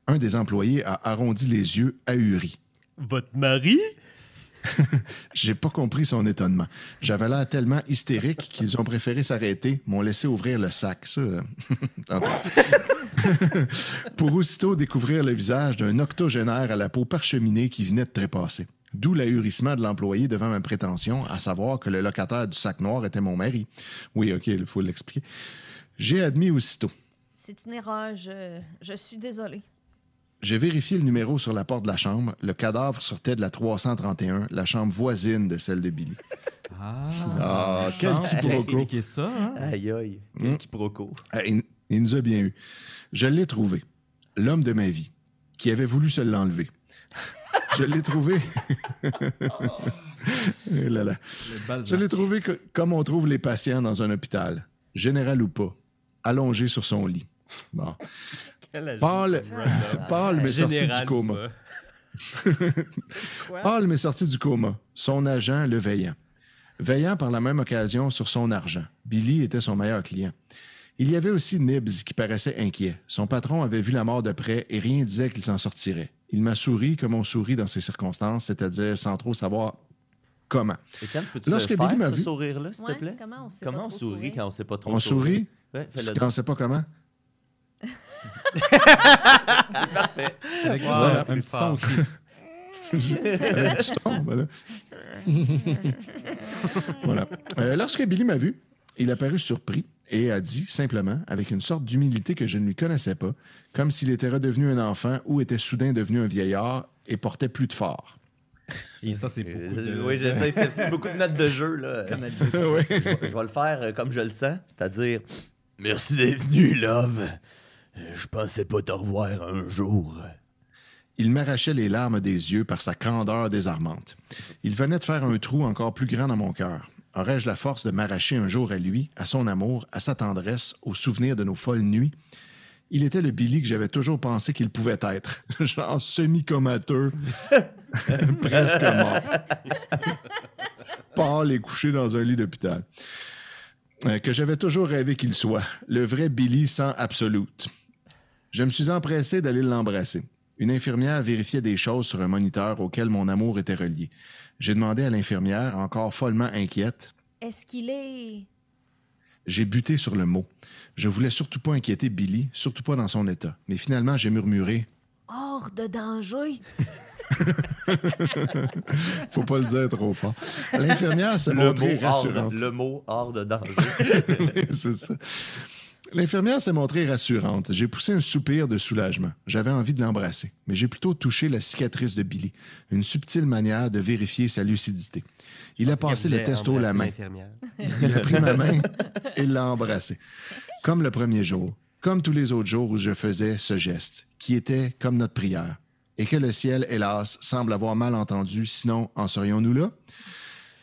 Un des employés a arrondi les yeux, ahuri. Votre mari? [LAUGHS] J'ai pas compris son étonnement. J'avais l'air tellement hystérique qu'ils ont préféré s'arrêter, m'ont laissé ouvrir le sac. Ça, euh. [LAUGHS] [LAUGHS] Pour aussitôt découvrir le visage d'un octogénaire à la peau parcheminée qui venait de trépasser. D'où l'ahurissement de l'employé devant ma prétention, à savoir que le locataire du sac noir était mon mari. Oui, OK, il faut l'expliquer. J'ai admis aussitôt. C'est une erreur, je, je suis désolée. J'ai vérifié le numéro sur la porte de la chambre. Le cadavre sortait de la 331, la chambre voisine de celle de Billy. Ah, Ah, quel chance de quiproquo. expliquer ça, hein? Aïe, aïe. Hmm. Quel quiproquo. Ah, il, il nous a bien eu. Je l'ai trouvé. L'homme de ma vie, qui avait voulu se l'enlever. Je l'ai trouvé. [LAUGHS] Là là. Le Balzac. Je l'ai trouvé co- comme on trouve les patients dans un hôpital, général ou pas, allongé sur son lit. Bon. Paul, Paul m'est sorti du coma. [LAUGHS] Paul m'est sorti du coma, son agent le veillant. Veillant par la même occasion sur son argent. Billy était son meilleur client. Il y avait aussi Nibs qui paraissait inquiet. Son patron avait vu la mort de près et rien disait qu'il s'en sortirait. Il m'a souri comme on sourit dans ces circonstances, c'est-à-dire sans trop savoir comment. Étienne, tu peux-tu Lorsque le faire, Billy m'a ce vu- sourire-là, s'il Ouais, te plaît? comment on sait Comment pas on trop sourit sourire? quand on sait pas trop On sourit? Ouais, si fais-le on ne sait pas comment? [LAUGHS] parfait. Avec Wow, un c'est petit son fort. aussi. Un petit ton, voilà. [LAUGHS] Voilà. Euh, lorsque Billy m'a vu, il a paru surpris et a dit simplement, avec une sorte d'humilité que je ne lui connaissais pas, comme s'il était redevenu un enfant ou était soudain devenu un vieillard et portait plus de fort. Et ça, c'est beaucoup Euh, de... Oui, je sais, c'est c'est beaucoup de notes de jeu. Là. [LAUGHS] Je, vais, je vais le faire euh, comme je le sens, c'est-à-dire Merci d'être venu, Love. Euh, Je pensais pas te revoir un jour. Il m'arrachait les larmes des yeux par sa candeur désarmante. Il venait de faire un trou encore plus grand dans mon cœur. Aurais-je la force de m'arracher un jour à lui, à son amour, à sa tendresse, au souvenir de nos folles nuits? Il était le Billy que j'avais toujours pensé qu'il pouvait être. [LAUGHS] Genre semi-comateux, [LAUGHS] presque mort. [LAUGHS] Pâle et couché dans un lit d'hôpital. Euh, que j'avais toujours rêvé qu'il soit. Le vrai Billy sans absolute. Je me suis empressé d'aller l'embrasser. Une infirmière vérifiait des choses sur un moniteur auquel mon amour était relié. J'ai demandé à l'infirmière, encore follement inquiète, Est-ce qu'il est. j'ai buté sur le mot. Je voulais surtout pas inquiéter Billy, surtout pas dans son état. Mais finalement, j'ai murmuré hors de danger? [LAUGHS] Faut pas le dire trop fort. L'infirmière s'est Le montrée mot, hors de, rassurante. le mot hors de danger. [LAUGHS] C'est ça. L'infirmière s'est montrée rassurante. J'ai poussé un soupir de soulagement. J'avais envie de l'embrasser, mais j'ai plutôt touché la cicatrice de Billy, une subtile manière de vérifier sa lucidité. Il a passé le testo la main. Il a pris ma main [LAUGHS] et l'a embrassé. Comme le premier jour, comme tous les autres jours où je faisais ce geste, qui était comme notre prière, et que le ciel, hélas, semble avoir mal entendu, sinon en serions-nous là?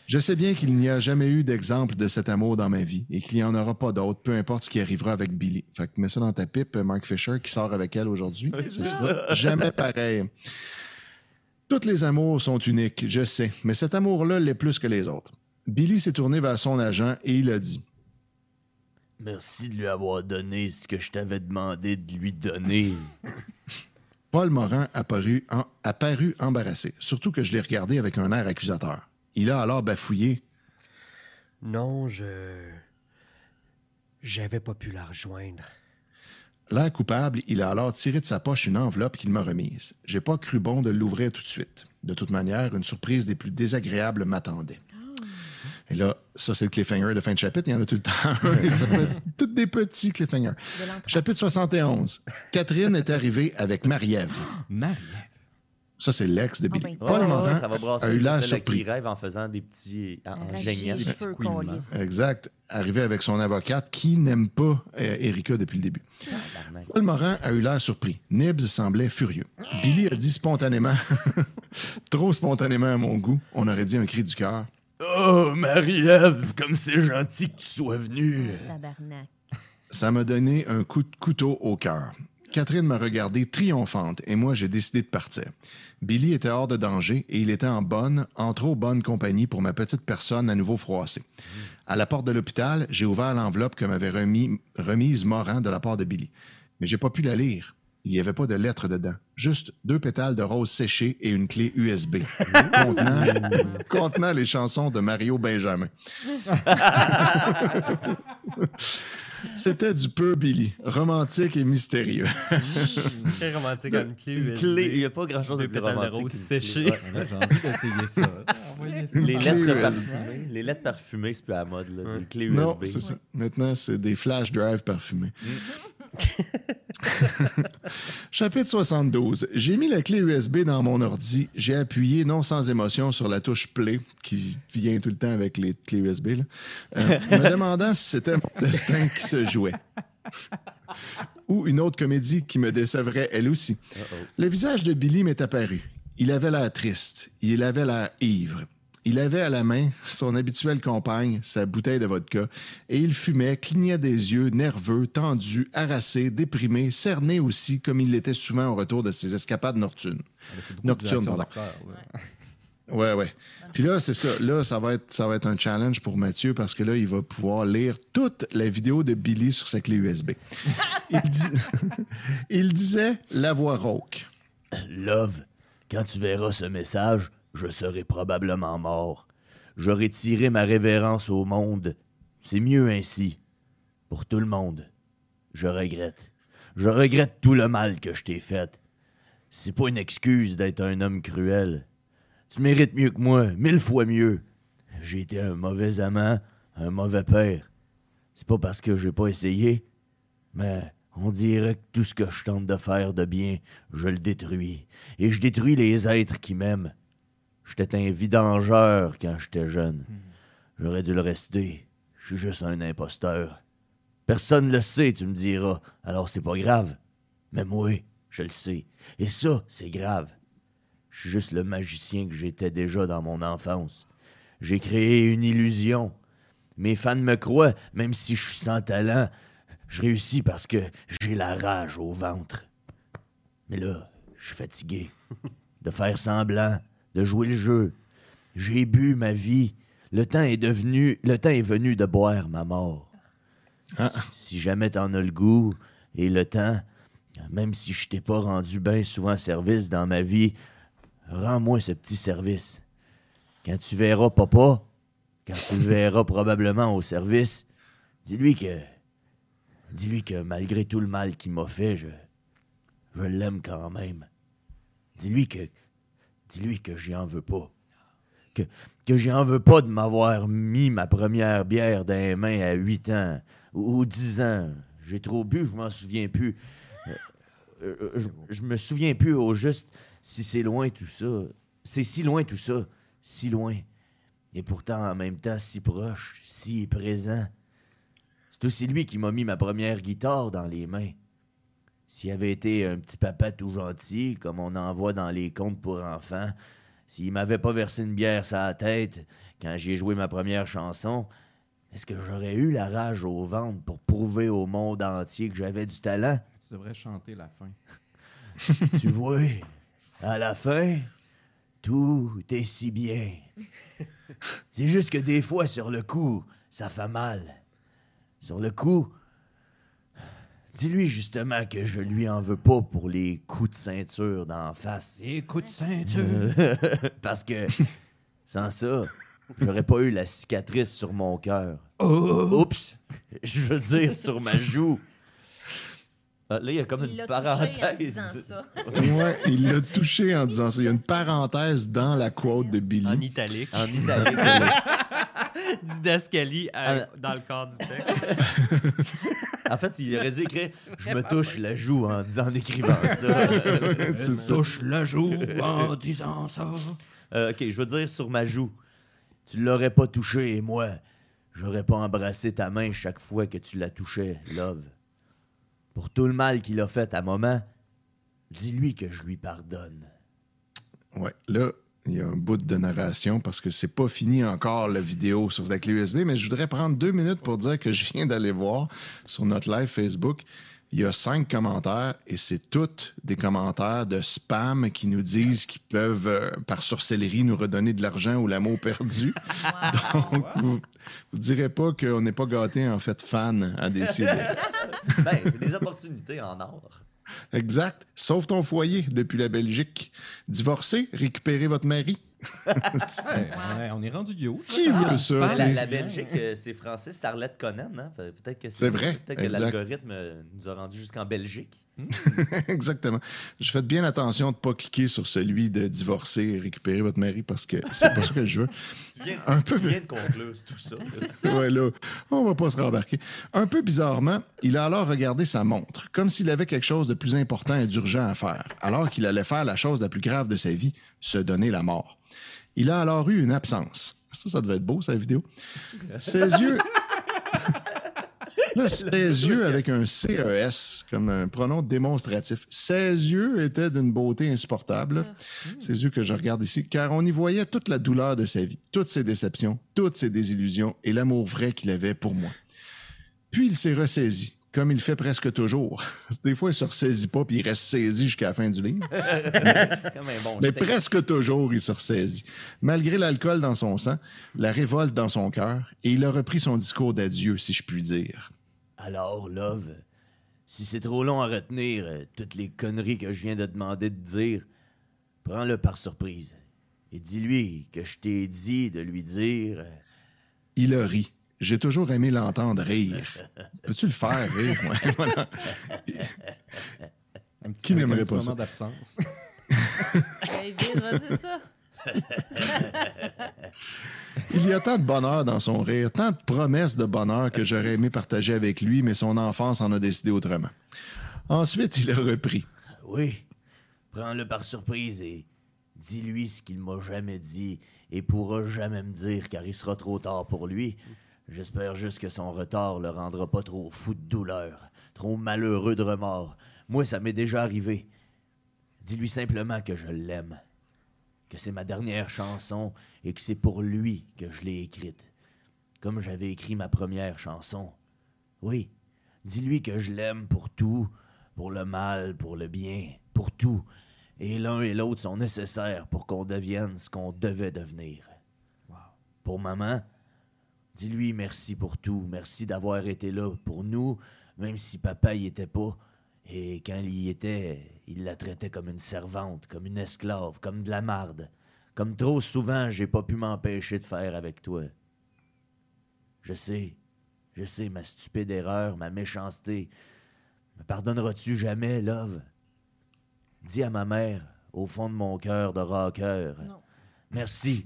Je sais bien qu'il n'y a jamais eu d'exemple de cet amour dans ma vie et qu'il n'y en aura pas d'autre, peu importe ce qui arrivera avec Billy. Fait que mets ça dans ta pipe, Mark Fisher, qui sort avec elle aujourd'hui. Ce sera jamais pareil. Toutes les amours sont uniques, je sais, mais cet amour-là l'est plus que les autres. Billy s'est tourné vers son agent et il a dit Merci de lui avoir donné ce que je t'avais demandé de lui donner. [LAUGHS] Paul Morin apparut, en- apparut embarrassé, surtout que je l'ai regardé avec un air accusateur. Il a alors bafouillé. Non, je. J'avais pas pu la rejoindre. L'air coupable, il a alors tiré de sa poche une enveloppe qu'il m'a remise. J'ai pas cru bon de l'ouvrir tout de suite. De toute manière, une surprise des plus désagréables m'attendait. Et là, ça, c'est le cliffhanger de fin de chapitre. Il y en a tout le temps. Et ça peut être tous des petits cliffhangers. De. Chapitre 71. Catherine est arrivée avec Marie-Ève. Marie. Ça, c'est l'ex de Ah Billy. ben, Paul Ouais, Morin ouais, ça va brasser. a eu l'air Celle qui surpris. rêve en faisant des petits. en, en. Exact. Arrivé avec son avocate qui n'aime pas euh, Erika depuis le début. Paul Morin a eu l'air surpris. Nibs semblait furieux. Billy a dit spontanément, [LAUGHS] trop spontanément à mon goût, on aurait dit un cri du cœur. Oh, Marie-Ève, comme c'est gentil que tu sois venue. Tabarnak. Ça m'a donné un coup de couteau au cœur. Catherine m'a regardé triomphante et moi j'ai décidé de partir. Billy était hors de danger et il était en bonne, en trop bonne compagnie pour ma petite personne à nouveau froissée. À la porte de l'hôpital, j'ai ouvert l'enveloppe que m'avait remis, remise Morin de la part de Billy. Mais j'ai pas pu la lire. Il n'y avait pas de lettre dedans. Juste deux pétales de rose séchés et une clé USB [LAUGHS] contenant, contenant les chansons de Mario Benjamin. [LAUGHS] C'était du peu Billy, romantique et mystérieux. Très romantique comme clé clé, il n'y a pas grand-chose de plus romantique. clé. Ouais. J'ai envie d'essayer ça. Ça. Les lettres parfumées. Les lettres parfumées, c'est plus à la mode. Là. Ouais. Des clés Non, USB. c'est ça. Maintenant, c'est des flash drives parfumés. [LAUGHS] Chapitre 72. J'ai mis la clé USB dans mon ordi. J'ai appuyé, non sans émotion, sur la touche Play, qui vient tout le temps avec les clés USB, là, euh, [LAUGHS] me demandant si c'était mon destin qui se jouait. Ou une autre comédie qui me décevrait elle aussi. Le visage de Billy m'est apparu. Il avait l'air triste. Il avait l'air ivre. Il avait à la main son habituelle compagne, sa bouteille de vodka, et il fumait, clignait des yeux, nerveux, tendu, harassé, déprimé, cerné aussi, comme il l'était souvent au retour de ses escapades nocturnes. C'est beaucoup Nocturne, de pardon. Ouais, ouais. Puis là, c'est ça. Là, ça va, être, ça va être un challenge pour Mathieu parce que là, il va pouvoir lire toute la vidéo de Billy sur sa clé USB. Il, dis- [LAUGHS] il disait la voix rauque. Love, quand tu verras ce message, je serai probablement mort. J'aurai tiré ma révérence au monde. C'est mieux ainsi. Pour tout le monde. Je regrette. Je regrette tout le mal que je t'ai fait. C'est pas une excuse d'être un homme cruel. Tu mérites mieux que moi, mille fois mieux. J'ai été un mauvais amant, un mauvais père. C'est pas parce que j'ai pas essayé, mais on dirait que tout ce que je tente de faire de bien, je le détruis. Et je détruis les êtres qui m'aiment. J'étais un vidangeur quand j'étais jeune. J'aurais dû le rester. Je suis juste un imposteur. Personne le sait, tu me diras. Alors c'est pas grave. Mais moi, je le sais. Et ça, c'est grave. Je suis juste le magicien que j'étais déjà dans mon enfance. J'ai créé une illusion. Mes fans me croient, même si je suis sans talent. Je réussis parce que j'ai la rage au ventre. Mais là, je suis fatigué de faire semblant, de jouer le jeu. J'ai bu ma vie. Le temps est devenu, le temps est venu de boire ma mort. Ah. Si jamais t'en as le goût et le temps, même si je t'ai pas rendu bien souvent service dans ma vie, rends-moi ce petit service. Quand tu verras papa, quand tu le verras [LAUGHS] probablement au service, dis-lui que. Dis-lui que malgré tout le mal qu'il m'a fait, je. Je l'aime quand même. Dis-lui que. Dis-lui que j'y en veux pas. Que, que j'y en veux pas de m'avoir mis ma première bière dans les mains à 8 ans ou, ou 10 ans. J'ai trop bu, je m'en souviens plus. Euh, euh, je, je me souviens plus au juste si c'est loin tout ça. C'est si loin tout ça. Si loin. Et pourtant, en même temps, si proche, si présent. C'est aussi lui qui m'a mis ma première guitare dans les mains. S'il avait été un petit papa tout gentil, comme on en voit dans les contes pour enfants, s'il m'avait pas versé une bière sur la tête quand j'ai joué ma première chanson, est-ce que j'aurais eu la rage au ventre pour prouver au monde entier que j'avais du talent? Tu devrais chanter la fin. [LAUGHS] tu vois, à la fin, tout est si bien. C'est juste que des fois, sur le coup, ça fait mal. Sur le coup, dis-lui justement que je lui en veux pas pour les coups de ceinture d'en face. Écoute, ceinture? [LAUGHS] Parce que sans ça, j'aurais pas eu la cicatrice sur mon cœur. Oh! Oups! Je veux dire sur ma joue. Ah, là, il y a comme Il une parenthèse. disant ça. Ouais, il l'a touché en disant ça. Il y a une parenthèse dans la quote de Billy. En italique. En italique. [LAUGHS] Didascalie à- Ah. dans le corps du texte. [LAUGHS] En fait, il aurait dû écrire [LAUGHS] Je me touche la joue en, disant, en écrivant ça. [LAUGHS] C'est ça. Touche la joue en disant ça. Euh, ok, je veux dire sur ma joue. Tu l'aurais pas touché et moi, j'aurais pas embrassé ta main chaque fois que tu la touchais, Love. Pour tout le mal qu'il a fait à maman, dis-lui que je lui pardonne. Ouais, là, il y a un bout de narration parce que c'est pas fini encore la vidéo sur la clé USB, mais je voudrais prendre deux minutes pour dire que je viens d'aller voir sur notre live Facebook. Il y a cinq commentaires et c'est toutes des commentaires de spam qui nous disent qu'ils peuvent, euh, par sorcellerie, nous redonner de l'argent ou l'amour perdu. [LAUGHS] Donc, vous ne direz pas qu'on n'est pas gâté en fait fan à décider. [LAUGHS] Ben, c'est des opportunités en or. Exact. Sauve ton foyer depuis la Belgique. Divorcé, récupérez votre mari. Ouais, on est rendu du haut. Qui veut ça? Ben, tu la, Belgique, euh, c'est Francis Arlette Conan. Hein? Pe- Peut-être que C'est vrai, Peut-être que l'algorithme euh, nous a rendu jusqu'en Belgique. [LAUGHS] Exactement. Je fais bien attention de ne pas cliquer sur celui de divorcer et récupérer votre mari parce que c'est pas ça que je veux. Tu viens, Un tu peu. viens de conclure tout ça. [LAUGHS] là. Ouais, là, on va pas se rembarquer. Un peu bizarrement, il a alors regardé sa montre, comme s'il avait quelque chose de plus important et d'urgent à faire, alors qu'il allait faire la chose la plus grave de sa vie, se donner la mort. Il a alors eu une absence. Ça, ça devait être beau, sa vidéo. Ses yeux... [LAUGHS] Là, [LAUGHS] ses yeux avec un CES, comme un pronom démonstratif. Ses yeux étaient d'une beauté insupportable. Ces yeux que je regarde ici, car on y voyait toute la douleur de sa vie, toutes ses déceptions, toutes ses désillusions et l'amour vrai qu'il avait pour moi. Puis il s'est ressaisi, comme il fait presque toujours. [LAUGHS] Des fois, il se ressaisit pas puis il reste saisi jusqu'à la fin du livre. [LAUGHS] Comme un bon Mais steak. presque toujours, il se ressaisit. Malgré l'alcool dans son sang, la révolte dans son cœur, et il a repris son discours d'adieu, si je puis dire. Alors, Love, si c'est trop long à retenir euh, toutes les conneries que je viens de demander de dire, prends-le par surprise. Et dis-lui que je t'ai dit de lui dire. euh, Il a ri. J'ai toujours aimé l'entendre rire. [LAUGHS] Peux-tu le faire rire? Ouais, [LAUGHS] voilà. Un petit, Qui avec un n'aimerait petit pas ça? moment d'absence. [LAUGHS] Ben, vas-y, ça. Il y a tant de bonheur dans son rire, tant de promesses de bonheur que j'aurais aimé partager avec lui, mais son enfance en a décidé autrement. Ensuite, il a repris. Oui, prends-le par surprise et dis-lui ce qu'il m'a jamais dit et pourra jamais me dire car il sera trop tard pour lui. J'espère juste que son retard le rendra pas trop fou de douleur, trop malheureux de remords. Moi, ça m'est déjà arrivé. Dis-lui simplement que je l'aime. Que c'est ma dernière chanson et que c'est pour lui que je l'ai écrite. Comme j'avais écrit ma première chanson. Oui, dis-lui que je l'aime pour tout, pour le mal, pour le bien, pour tout. Et l'un et l'autre sont nécessaires pour qu'on devienne ce qu'on devait devenir. Pour maman, dis-lui merci pour tout, merci d'avoir été là pour nous, même si papa y était pas. Et quand il y était, il la traitait comme une servante, comme une esclave, comme de la marde. Comme trop souvent, j'ai pas pu m'empêcher de faire avec toi. Je sais, je sais ma stupide erreur, ma méchanceté. Me pardonneras-tu jamais, Love? Dis à ma mère, au fond de mon cœur de rocker. Non. Merci.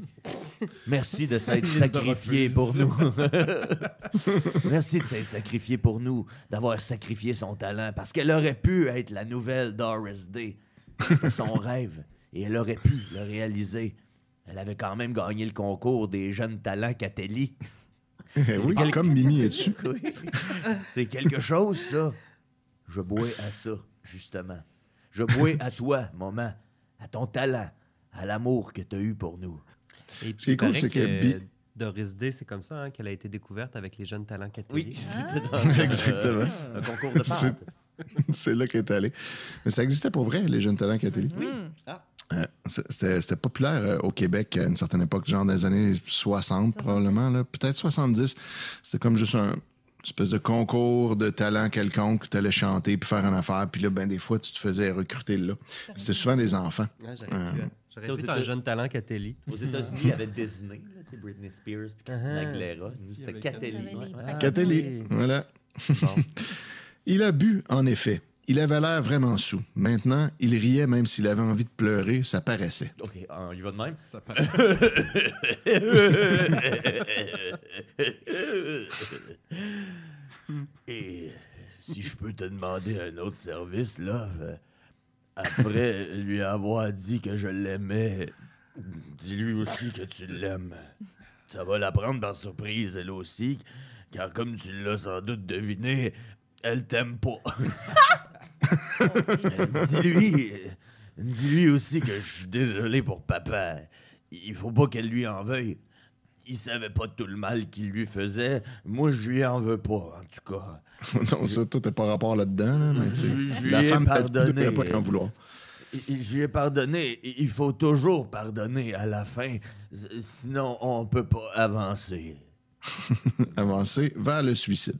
Merci de s'être sacrifié pour nous. [LAUGHS] Merci de s'être sacrifié pour nous, d'avoir sacrifié son talent, parce qu'elle aurait pu être la nouvelle Doris Day. C'était son [LAUGHS] rêve, et elle aurait pu le réaliser. Elle avait quand même gagné le concours des jeunes talents Catelli. Eh oui, comme Mimi est dessus. [LAUGHS] Oui. C'est quelque chose, ça. Je bois à ça, justement. Je bois à toi, maman, à ton talent, à l'amour que tu as eu pour nous. Et Ce qui est cool, c'est que Bi- Doris Day, c'est comme ça hein, qu'elle a été découverte avec les jeunes talents catholiques. Oui, c'était dans [LAUGHS] un, Exactement. euh, un concours de C'est- pâtes. C'est là qu'elle est allée. Mais ça existait pour vrai, les jeunes talents catholiques. Hmm. Euh, c'est- C'était c'était populaire euh, au Québec à une certaine époque, genre des années 60 probablement, là. peut-être 70. C'était comme juste un espèce de concours de talent quelconque, tu allais chanter puis faire une affaire, puis là, ben, des fois, tu te faisais recruter là. C'était souvent des enfants. Euh, hein. J'aurais aux pu être un jeune talent catholique. Aux États-Unis, il y avait Disney, là, tu sais, Britney Spears puis Christina Uh-huh. Aguilera. Nous, c'était Catelli. Catelli, oui. voilà. Bon. [LAUGHS] Il a bu, en effet. Il avait l'air vraiment sous. Maintenant, il riait même s'il avait envie de pleurer, ça paraissait. OK, on y va de même? Ça paraît. [LAUGHS] Et si je peux te demander un autre service, Love, après lui avoir dit que je l'aimais, dis-lui aussi que tu l'aimes. Ça va la prendre par surprise, elle aussi, car comme tu l'as sans doute deviné, elle t'aime pas. [LAUGHS] dis-lui, dis-lui aussi que je suis désolé pour papa. Il faut pas qu'elle lui en veuille. Il savait pas tout le mal qu'il lui faisait. Moi, je lui en veux pas, en tout cas. [LAUGHS] Donc, ça, tout n'est pas rapport là-dedans. là, mais tu sais, Je- je lui la ai femme ne pardonné. devrait pas y en vouloir. Lui ai pardonné. Il faut toujours pardonner à la fin. Sinon, on peut pas avancer. [LAUGHS] Avancé vers le suicide.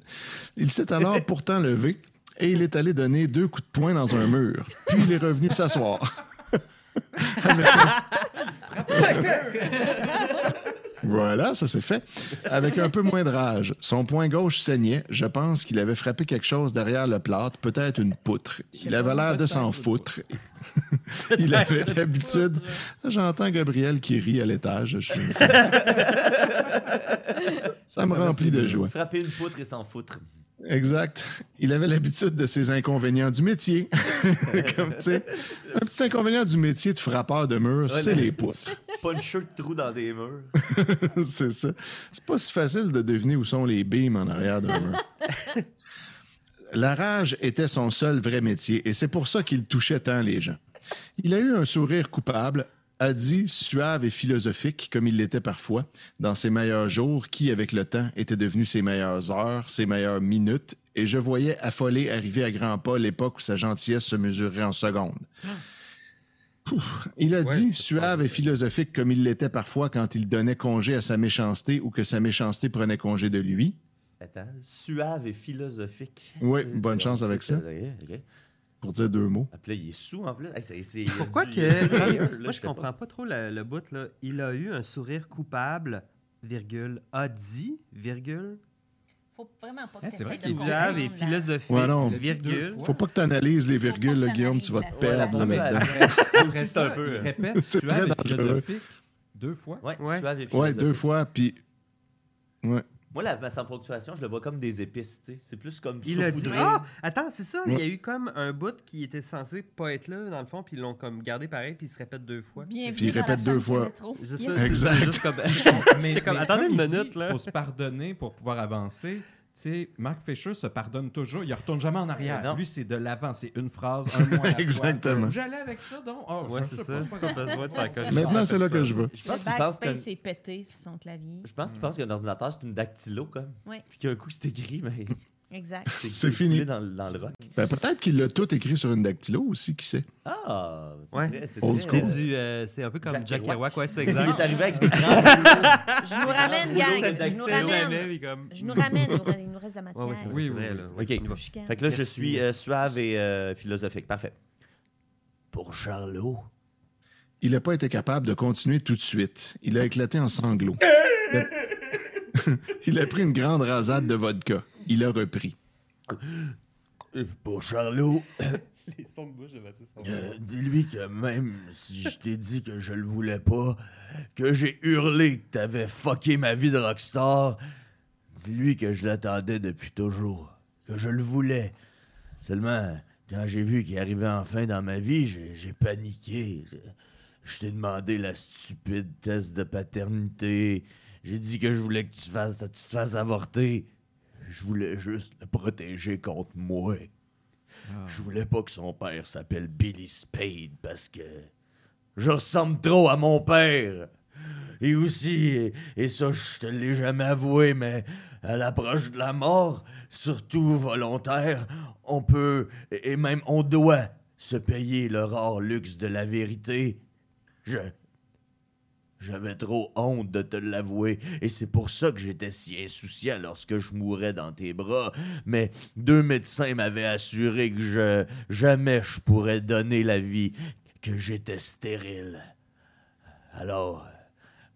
Il s'est alors [LAUGHS] pourtant levé et il est allé donner deux coups de poing dans un mur. Puis il est revenu s'asseoir. Voilà, ça s'est fait. Avec un peu moins de rage. Son poing gauche saignait. Je pense qu'il avait frappé quelque chose derrière le plâtre, peut-être une poutre. Il avait l'air de s'en foutre. [LAUGHS] Il avait l'habitude. J'entends Gabriel qui rit à l'étage. [LAUGHS] Ça me remplit de joie. Frapper une poutre et s'en foutre. Exact. Il avait l'habitude de ses inconvénients du métier. [LAUGHS] Comme, tu sais, un petit inconvénient du métier de frappeur de mur, c'est les poutres. [LAUGHS] Puncher de trous dans des murs. [LAUGHS] c'est ça. C'est pas si facile de deviner où sont les beams en arrière d'un mur. La rage était son seul vrai métier et c'est pour ça qu'il touchait tant les gens. Il a eu un sourire coupable, a dit suave et philosophique comme il l'était parfois, dans ses meilleurs jours qui, avec le temps, étaient devenus ses meilleures heures, ses meilleures minutes, et je voyais affolé arriver à grands pas l'époque où sa gentillesse se mesurait en secondes. Pouf. Il a Ouais, dit, suave et philosophique comme il l'était parfois quand il donnait congé à sa méchanceté ou que sa méchanceté prenait congé de lui. Attends, suave et philosophique. Oui, bonne chance avec ça. Ok, ok. Pour dire deux mots. Ah, puis là, il est sous en plus. Hey, c'est- c'est- Pourquoi du- que. là, Moi, je comprends pas trop le, le bout, là. Il a eu un sourire coupable, virgule, a dit, virgule, Faut vraiment pas que Hein, c'est vrai qu'il et là. Ouais, non. virgule. Faut pas que tu analyses les virgules, là, Guillaume, tu vas te perdre là, Ouais, Après c'est un peu, euh, répète [LAUGHS] c'est très dangereux. deux fois? Ouais, Ouais. suave et Ouais, philosophique. deux fois, puis. Ouais. Moi, la en ponctuation, je le vois comme des épices, tu sais. C'est plus comme Il a dit. Ah, attends, c'est ça. Il y a eu comme un bout qui était censé pas être là, dans le fond, puis ils l'ont comme gardé pareil, puis il se répète deux fois. Bienvenue Puis il répète deux fois. Yeah. ça, c'est- Exact. c'est juste comme. Mais, [LAUGHS] J'étais comme, mais attendez une il dit, minute, là. faut se pardonner pour pouvoir avancer. Sais, Mark Fisher se pardonne toujours. Il retourne jamais en arrière. Non. Lui, c'est de l'avant. C'est une phrase, un mois à la [LAUGHS] fois. Exactement. J'allais avec ça, donc. Oh, Ouais, ça, c'est ça. pas- besoin de faire comme Maintenant, c'est là que je veux. Je Le pense qu'il pense que. backspace est pété sur son clavier. Je pense qu'il pense qu'un ordinateur, c'est une dactylo, comme. Puis qu'un coup, c'est écrit, mais [LAUGHS] Exact. C'est fini. Dans, dans le rock. Ben, peut-être qu'il l'a tout écrit sur une dactylo aussi, qui sait? Ah, c'est Ouais. C'est euh, du, euh, c'est un peu comme Jack Jack, Kerouac. Ouais, c'est Il exact. est arrivé avec des [LAUGHS] grands. Je nous ramène, gang. Je nous ramène. Je nous ramène. Il nous reste- Il de la matière. Ouais, Oui, vrai, oui, là. Chicane. Fait que là, je suis euh, suave et euh, philosophique. Parfait. Pour Charlot. Il n'a pas été capable de continuer tout de suite. Il a éclaté en sanglots. Il. [LAUGHS] Il a pris une grande rasade de vodka. Il a repris. Pour Charlot, [COUGHS] Les sons de bouche de Mathieu sont euh, dis-lui que même si je t'ai dit que je le voulais pas, que j'ai hurlé que t'avais fucké ma vie de rockstar, dis-lui que je l'attendais depuis toujours, que je le voulais. Seulement, quand j'ai vu qu'il arrivait enfin dans ma vie, j'ai paniqué. Je, je t'ai demandé la stupide test de paternité. J'ai dit que je voulais que tu, fasses, tu te fasses avorter. Je voulais juste le protéger contre moi. Je voulais pas que son père s'appelle Billy Spade parce que je ressemble trop à mon père. Et aussi, et, et ça, je te l'ai jamais avoué, mais à l'approche de la mort, surtout volontaire, on peut, et et même on doit, se payer le rare luxe de la vérité. Je. J'avais trop honte de te l'avouer, et c'est pour ça que j'étais si insouciant lorsque je mourais dans tes bras. Mais deux médecins m'avaient assuré que je jamais je pourrais donner la vie, que j'étais stérile. Alors,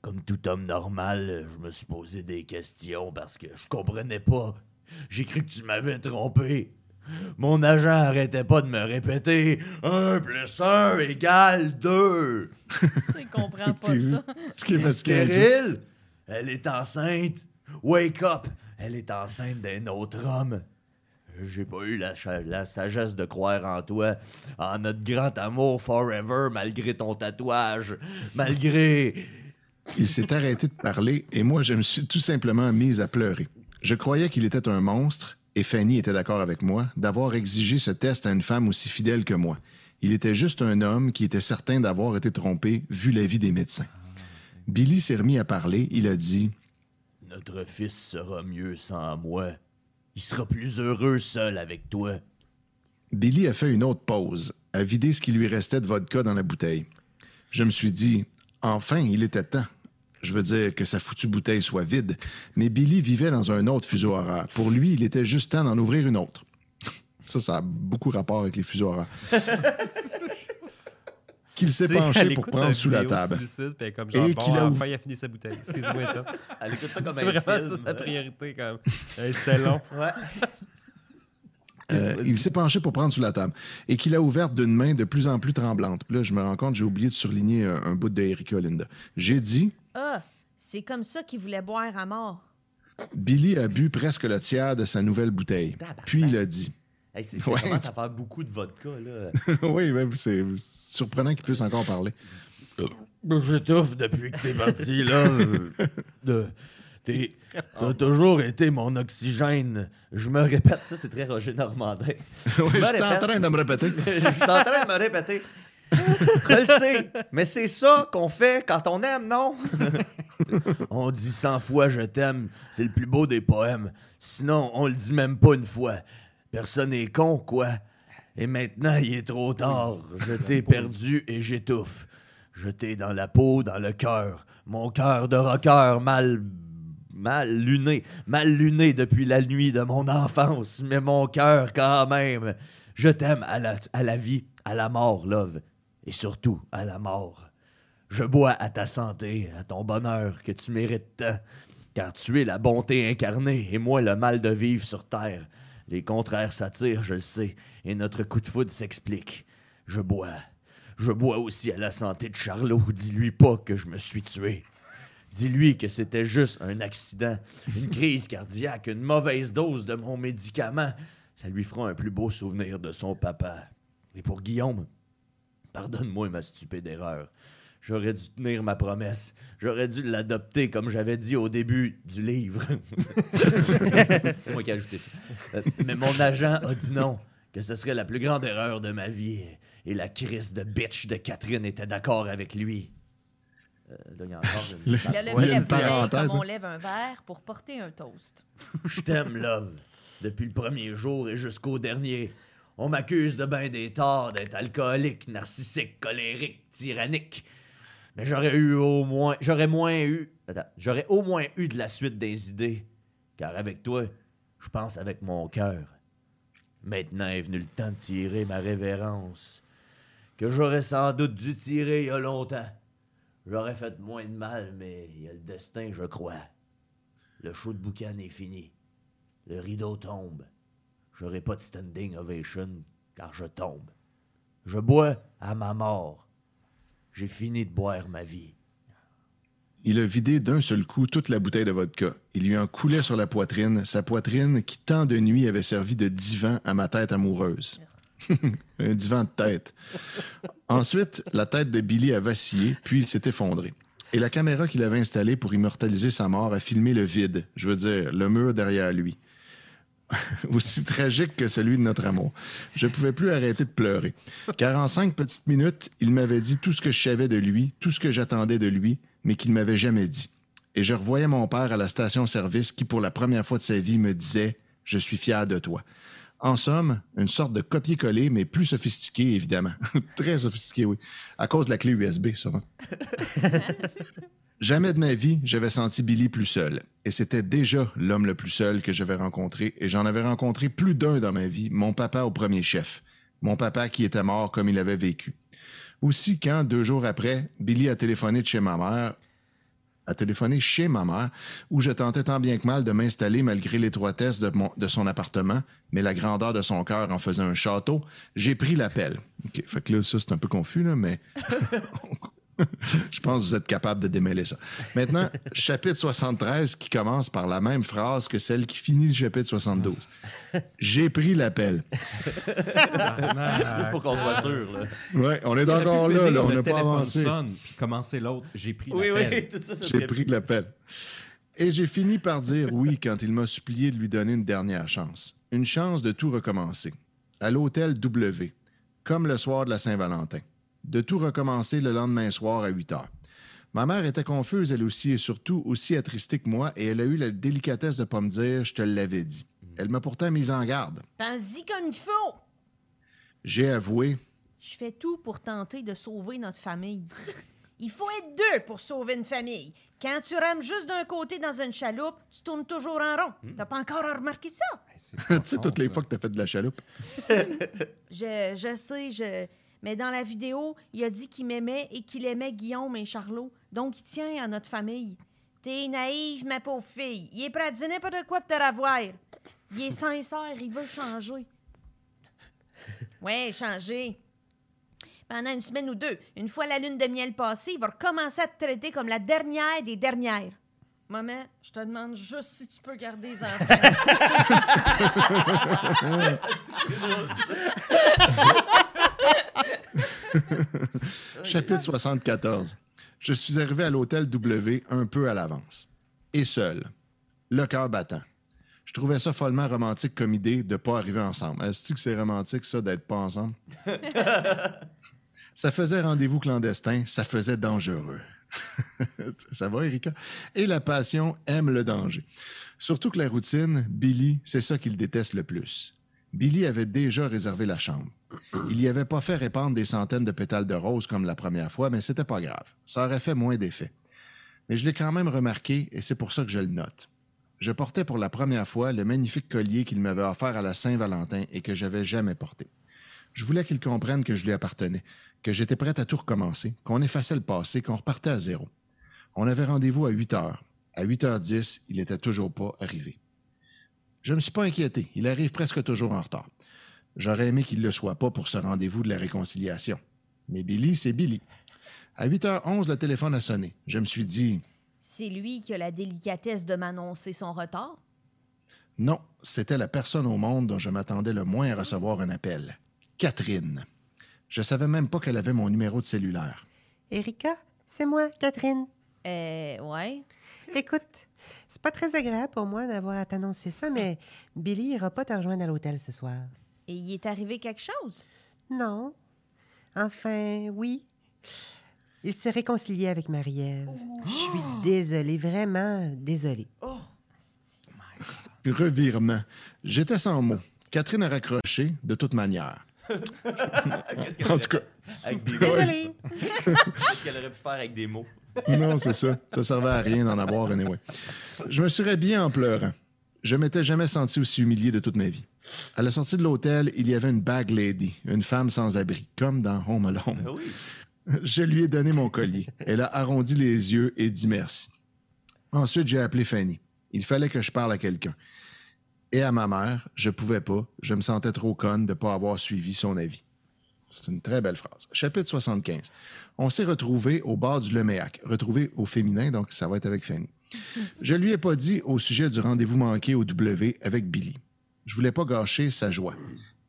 comme tout homme normal, je me suis posé des questions parce que je comprenais pas. J'ai cru que tu m'avais trompé. Mon agent arrêtait pas de me répéter 1 plus 1 égale 2. [LAUGHS] Il comprend pas ça. Stérile? Elle est enceinte. Wake up! Elle est enceinte d'un autre homme. J'ai pas eu la, la sagesse de croire en toi, en notre grand amour forever, malgré ton tatouage, malgré... Il s'est arrêté de parler et moi, je me suis tout simplement mise à pleurer. Je croyais qu'il était un monstre, et Fanny était d'accord avec moi, d'avoir exigé ce test à une femme aussi fidèle que moi. Il était juste un homme qui était certain d'avoir été trompé, vu l'avis des médecins. Billy s'est remis à parler. Il a dit Notre fils sera mieux sans moi. Il sera plus heureux seul avec toi. Billy a fait une autre pause, a vidé ce qui lui restait de vodka dans la bouteille. Je me suis dit, enfin, il était temps. Je veux dire que sa foutue bouteille soit vide, mais Billy vivait dans un autre fuseau horaire. Pour lui, il était juste temps d'en ouvrir une autre. [LAUGHS] Ça, ça a beaucoup rapport avec les fuseaux horaires. [LAUGHS] Qu'il s'est penché pour prendre sous la table. suicide, puis elle est comme genre, Et bon, qu'il a enfin, il a fini sa bouteille. Excuse-moi ça. [LAUGHS] Elle écoute ça comme C'est un vraiment film. ça sa priorité, quand même. C'était long. Ouais. Euh, il s'est penché pour prendre sous la table et qu'il a ouverte d'une main de plus en plus tremblante. Puis là, je me rends compte, j'ai oublié de surligner un, un bout de Erika Linda. J'ai dit, Ah, c'est comme ça qu'il voulait boire à mort. Billy a bu presque le tiers de sa nouvelle bouteille. Puis il a dit, Hey, c'est, ça Ouais. commence à faire beaucoup de vodka, là. [LAUGHS] oui, oui, c'est surprenant qu'il puisse encore parler. J'étouffe depuis que t'es parti, là. Euh, T'as [LAUGHS] toujours été mon oxygène. Je me répète, ça c'est très Roger Normandin. [LAUGHS] oui, je suis en train de me répéter. Je suis en train de me répéter. [LAUGHS] Je le sais, mais c'est ça qu'on fait quand on aime, non? [LAUGHS] on dit cent fois je t'aime, c'est le plus beau des poèmes. Sinon, on le dit même pas une fois. Personne n'est con, quoi. Et maintenant, il est trop tard. Je t'ai perdu et j'étouffe. Je t'ai dans la peau, dans le cœur. Mon cœur de rocker mal. mal luné. Mal luné depuis la nuit de mon enfance. Mais mon cœur, quand même. Je t'aime à la, à la vie, à la mort, love. Et surtout à la mort. Je bois à ta santé, à ton bonheur que tu mérites tant. Car tu es la bonté incarnée et moi le mal de vivre sur terre. Les contraires s'attirent, je le sais, et notre coup de foudre s'explique. Je bois. Je bois aussi à la santé de Charlot. Dis-lui pas que je me suis tué. Dis-lui que c'était juste un accident, une crise cardiaque, une mauvaise dose de mon médicament. Ça lui fera un plus beau souvenir de son papa. Et pour Guillaume, pardonne-moi ma stupide erreur. J'aurais dû tenir ma promesse. J'aurais dû l'adopter comme j'avais dit au début du livre. [LAUGHS] C'est moi qui ai ajouté ça. Euh, Mais mon agent a dit non, que ce serait la plus grande erreur de ma vie. Et la crise de bitch de Catherine était d'accord avec lui. Euh, là, il y a encore une- Il a levé Ouais, la une bouteille parenthèse, comme on hein. lève un verre pour porter un toast. Je t'aime, Love. Depuis le premier jour et jusqu'au dernier. On m'accuse de ben des torts, d'être alcoolique, narcissique, colérique, tyrannique. Mais j'aurais eu au moins. J'aurais moins eu. J'aurais au moins eu de la suite des idées. Car avec toi, je pense avec mon cœur. Maintenant est venu le temps de tirer ma révérence. Que j'aurais sans doute dû tirer il y a longtemps. J'aurais fait moins de mal, mais il y a le destin, je crois. Le show de boucan est fini. Le rideau tombe. J'aurai pas de standing ovation car je tombe. Je bois à ma mort. J'ai fini de boire ma vie. Il a vidé d'un seul coup toute la bouteille de vodka. Il lui en coulait sur la poitrine, sa poitrine qui tant de nuits avait servi de divan à ma tête amoureuse. [LAUGHS] Un divan de tête. Ensuite, la tête de Billy a vacillé, puis il s'est effondré. Et la caméra qu'il avait installée pour immortaliser sa mort a filmé le vide, je veux dire, le mur derrière lui. [LAUGHS] Aussi tragique que celui de notre amour. Je ne pouvais plus arrêter de pleurer. Car en cinq petites minutes, il m'avait dit tout ce que je savais de lui, tout ce que j'attendais de lui, mais qu'il ne m'avait jamais dit. Et je revoyais mon père à la station-service qui, pour la première fois de sa vie, me disait Je suis fier de toi. En somme, une sorte de copier-coller, mais plus sophistiqué, évidemment. [LAUGHS] Très sophistiqué, oui. À cause de la clé USB, sûrement. [LAUGHS] Jamais de ma vie, j'avais senti Billy plus seul. Et c'était déjà l'homme le plus seul que j'avais rencontré. Et j'en avais rencontré plus d'un dans ma vie, mon papa au premier chef. Mon papa qui était mort comme il avait vécu. Aussi, quand, deux jours après, Billy a téléphoné de chez ma mère, a téléphoné chez ma mère, où je tentais tant bien que mal de m'installer malgré l'étroitesse de, son appartement, mais la grandeur de son cœur en faisait un château, j'ai pris l'appel. OK, Fait que là, ça, c'est un peu confus, là, mais [LAUGHS] [LAUGHS] je pense que vous êtes capable de démêler ça. Maintenant, chapitre 73 qui commence par la même phrase que celle qui finit le chapitre 72. J'ai pris l'appel. Juste pour qu'on soit sûr. Là. Ouais, on est encore là, là, on n'a pas avancé. sonne, puis commencer l'autre. J'ai pris Oui, l'appel. oui, tout ça, ça J'ai pris l'appel. Et j'ai fini par dire oui quand il m'a supplié de lui donner une dernière chance. Une chance de tout recommencer. À l'hôtel W, comme le soir de la Saint-Valentin. De tout recommencer le lendemain soir à 8 heures. Ma mère était confuse, elle aussi, et surtout aussi attristée que moi, et elle a eu la délicatesse de pas me dire « je te l'avais dit ». Elle m'a pourtant mise en garde. Pense-y comme il faut. J'ai avoué Je fais tout pour tenter de sauver notre famille. [LAUGHS] Il faut être deux pour sauver une famille. Quand tu rames juste d'un côté dans une chaloupe, tu tournes toujours en rond. T'as pas encore remarqué ça? C'est [LAUGHS] Tu sais, toutes les fois que t'as fait de la chaloupe. [LAUGHS] Je, je sais, je. Mais dans la vidéo, il a dit qu'il m'aimait et qu'il aimait Guillaume et Charlot. Donc, il tient à notre famille. T'es naïve, ma pauvre fille. Il est prêt à dire n'importe quoi pour te revoir. Il est sincère, il veut changer. Ouais, changer. Pendant une semaine ou deux, une fois la lune de miel passée, il va recommencer à te traiter comme la dernière des dernières. Maman, je te demande juste si tu peux garder les enfants. [LAUGHS] [LAUGHS] [LAUGHS] [LAUGHS] Chapitre 74. Je suis arrivé à l'hôtel W un peu à l'avance. Et seul. Le cœur battant. Je trouvais ça follement romantique comme idée de pas arriver ensemble. Est-ce que c'est romantique, ça, d'être pas ensemble? [LAUGHS] ça faisait rendez-vous clandestin, ça faisait dangereux. [LAUGHS] ça va, Erika? Et la passion aime le danger. Surtout que la routine, Billy, c'est ça qu'il déteste le plus. Billy avait déjà réservé la chambre. Il y avait pas fait répandre des centaines de pétales de rose comme la première fois, mais c'était pas grave. Ça aurait fait moins d'effet. Mais je l'ai quand même remarqué et c'est pour ça que je le note. Je portais pour la première fois le magnifique collier qu'il m'avait offert à la Saint-Valentin et que j'avais jamais porté. Je voulais qu'il comprenne que je lui appartenais, que j'étais prête à tout recommencer, qu'on effaçait le passé, qu'on repartait à zéro. On avait rendez-vous à 8 heures. À 8h10, il était toujours pas arrivé. Je ne me suis pas inquiété. Il arrive presque toujours en retard. J'aurais aimé qu'il ne le soit pas pour ce rendez-vous de la réconciliation. Mais Billy, c'est Billy. À 8h11, le téléphone a sonné. Je me suis dit, C'est lui qui a la délicatesse de m'annoncer son retard? non, c'était la personne au monde dont je m'attendais le moins à recevoir un appel. Catherine. Je savais même pas qu'elle avait mon numéro de cellulaire. Erika, C'est moi, Catherine. Euh, ouais. Écoute, c'est pas très agréable pour moi d'avoir à t'annoncer ça, mais Billy ira pas te rejoindre à l'hôtel ce soir. Et il est arrivé quelque chose? Non. Enfin, oui. Il s'est réconcilié avec Marie-Ève. Je suis désolée, vraiment désolée. Revirement. J'étais sans mots. Catherine a raccroché, de toute manière. Qu'est-ce qu'elle En tout cas. fait avec des Désolée. Qu'est-ce qu'elle aurait pu faire avec des mots? Non, c'est ça. Ça servait à rien d'en avoir, anyway. Je me suis rhabillé en pleurant. Je m'étais jamais senti aussi humilié de toute ma vie. À la sortie de l'hôtel, il y avait une bag lady, une femme sans abri, comme dans Home Alone. Ah oui. Je lui ai donné mon collier. Elle a arrondi les yeux et dit merci. Ensuite, j'ai appelé Fanny. Il fallait que je parle à quelqu'un. Et à ma mère, je pouvais pas. Je me sentais trop conne de pas avoir suivi son avis. C'est une très belle phrase. Chapitre 75. On s'est retrouvés au bord du Leméac. Retrouvés au féminin, donc ça va être avec Fanny. Je lui ai pas dit au sujet du rendez-vous manqué au W avec Billy. Je voulais pas gâcher sa joie.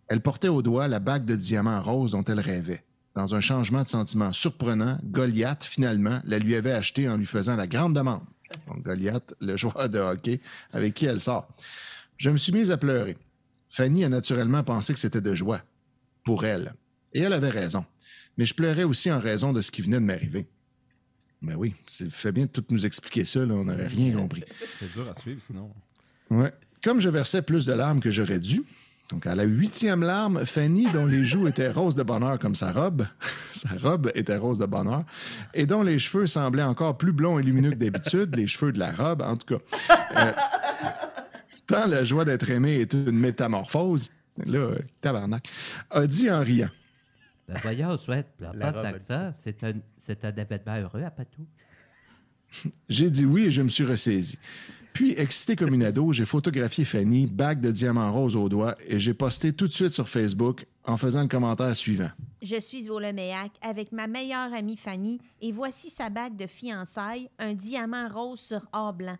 Elle portait au doigt la bague de diamants rose dont elle rêvait. Dans un changement de sentiment surprenant, Goliath, finalement, la lui avait achetée en lui faisant la grande demande. Donc, Goliath, le joueur de hockey avec qui elle sort. Je me suis mise à pleurer. Fanny a naturellement pensé que c'était de joie. Pour elle. Et elle avait raison. Mais je pleurais aussi en raison de ce qui venait de m'arriver. Mais oui, c'est fait bien de tout nous expliquer ça, là, on n'aurait rien compris. C'est dur à suivre, sinon. Ouais. Comme je versais plus de larmes que j'aurais dû, donc à la huitième larme, Fanny, dont les joues étaient roses de bonheur comme sa robe, [LAUGHS] sa robe était rose de bonheur, et dont les cheveux semblaient encore plus blonds et lumineux que d'habitude, les cheveux de la robe, en tout cas. Euh, tant la joie d'être aimé est une métamorphose, là, euh, tabarnak, a dit en riant. Ben voyons, souhaite, pas tant que ça. C'est un, c'est un événement heureux, à tout. J'ai dit oui et je me suis ressaisi. Puis, excité comme une ado, j'ai photographié Fanny, bague de diamant rose au doigt, et j'ai posté tout de suite sur Facebook en faisant le commentaire suivant. Je suis au Leméac avec ma meilleure amie Fanny et voici sa bague de fiançailles, un diamant rose sur or blanc.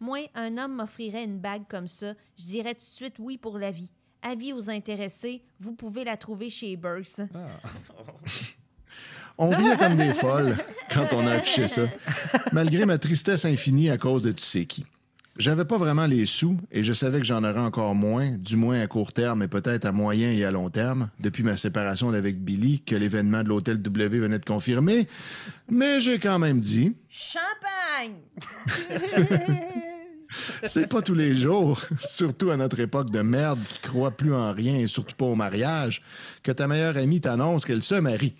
Moi, un homme m'offrirait une bague comme ça, je dirais tout de suite oui pour la vie. Avis aux intéressés, vous pouvez la trouver chez Burks. On riait comme des folles quand on a affiché ça, malgré ma tristesse infinie à cause de tu sais qui. J'avais pas vraiment les sous et je savais que j'en aurais encore moins, du moins à court terme et peut-être à moyen et à long terme, depuis ma séparation d'avec Billy que l'événement de l'hôtel W venait de confirmer. Mais j'ai quand même dit, Champagne! [LAUGHS] c'est pas tous les jours, surtout à notre époque de merde qui croit plus en rien et surtout pas au mariage, que ta meilleure amie t'annonce qu'elle se marie.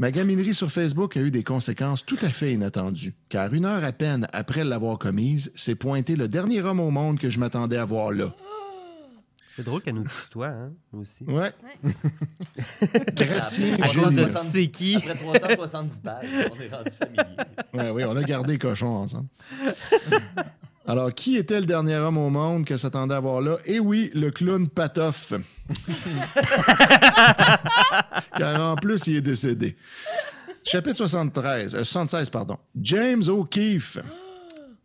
Ma gaminerie sur Facebook a eu des conséquences tout à fait inattendues, car une heure à peine après l'avoir commise, c'est pointé le dernier homme au monde que je m'attendais à voir là. C'est drôle qu'elle nous tutoie, hein, nous aussi. Ouais. [LAUGHS] Gratien, c'est qui. Après 370 pages, on est rendu familier. Ouais, oui, on a gardé cochon ensemble. [LAUGHS] Alors, qui était le dernier homme au monde que s'attendait à voir là? Eh oui, le clown Patoff. [LAUGHS] Car en plus, il est décédé. Chapitre 73, euh, 76, pardon. James O'Keefe,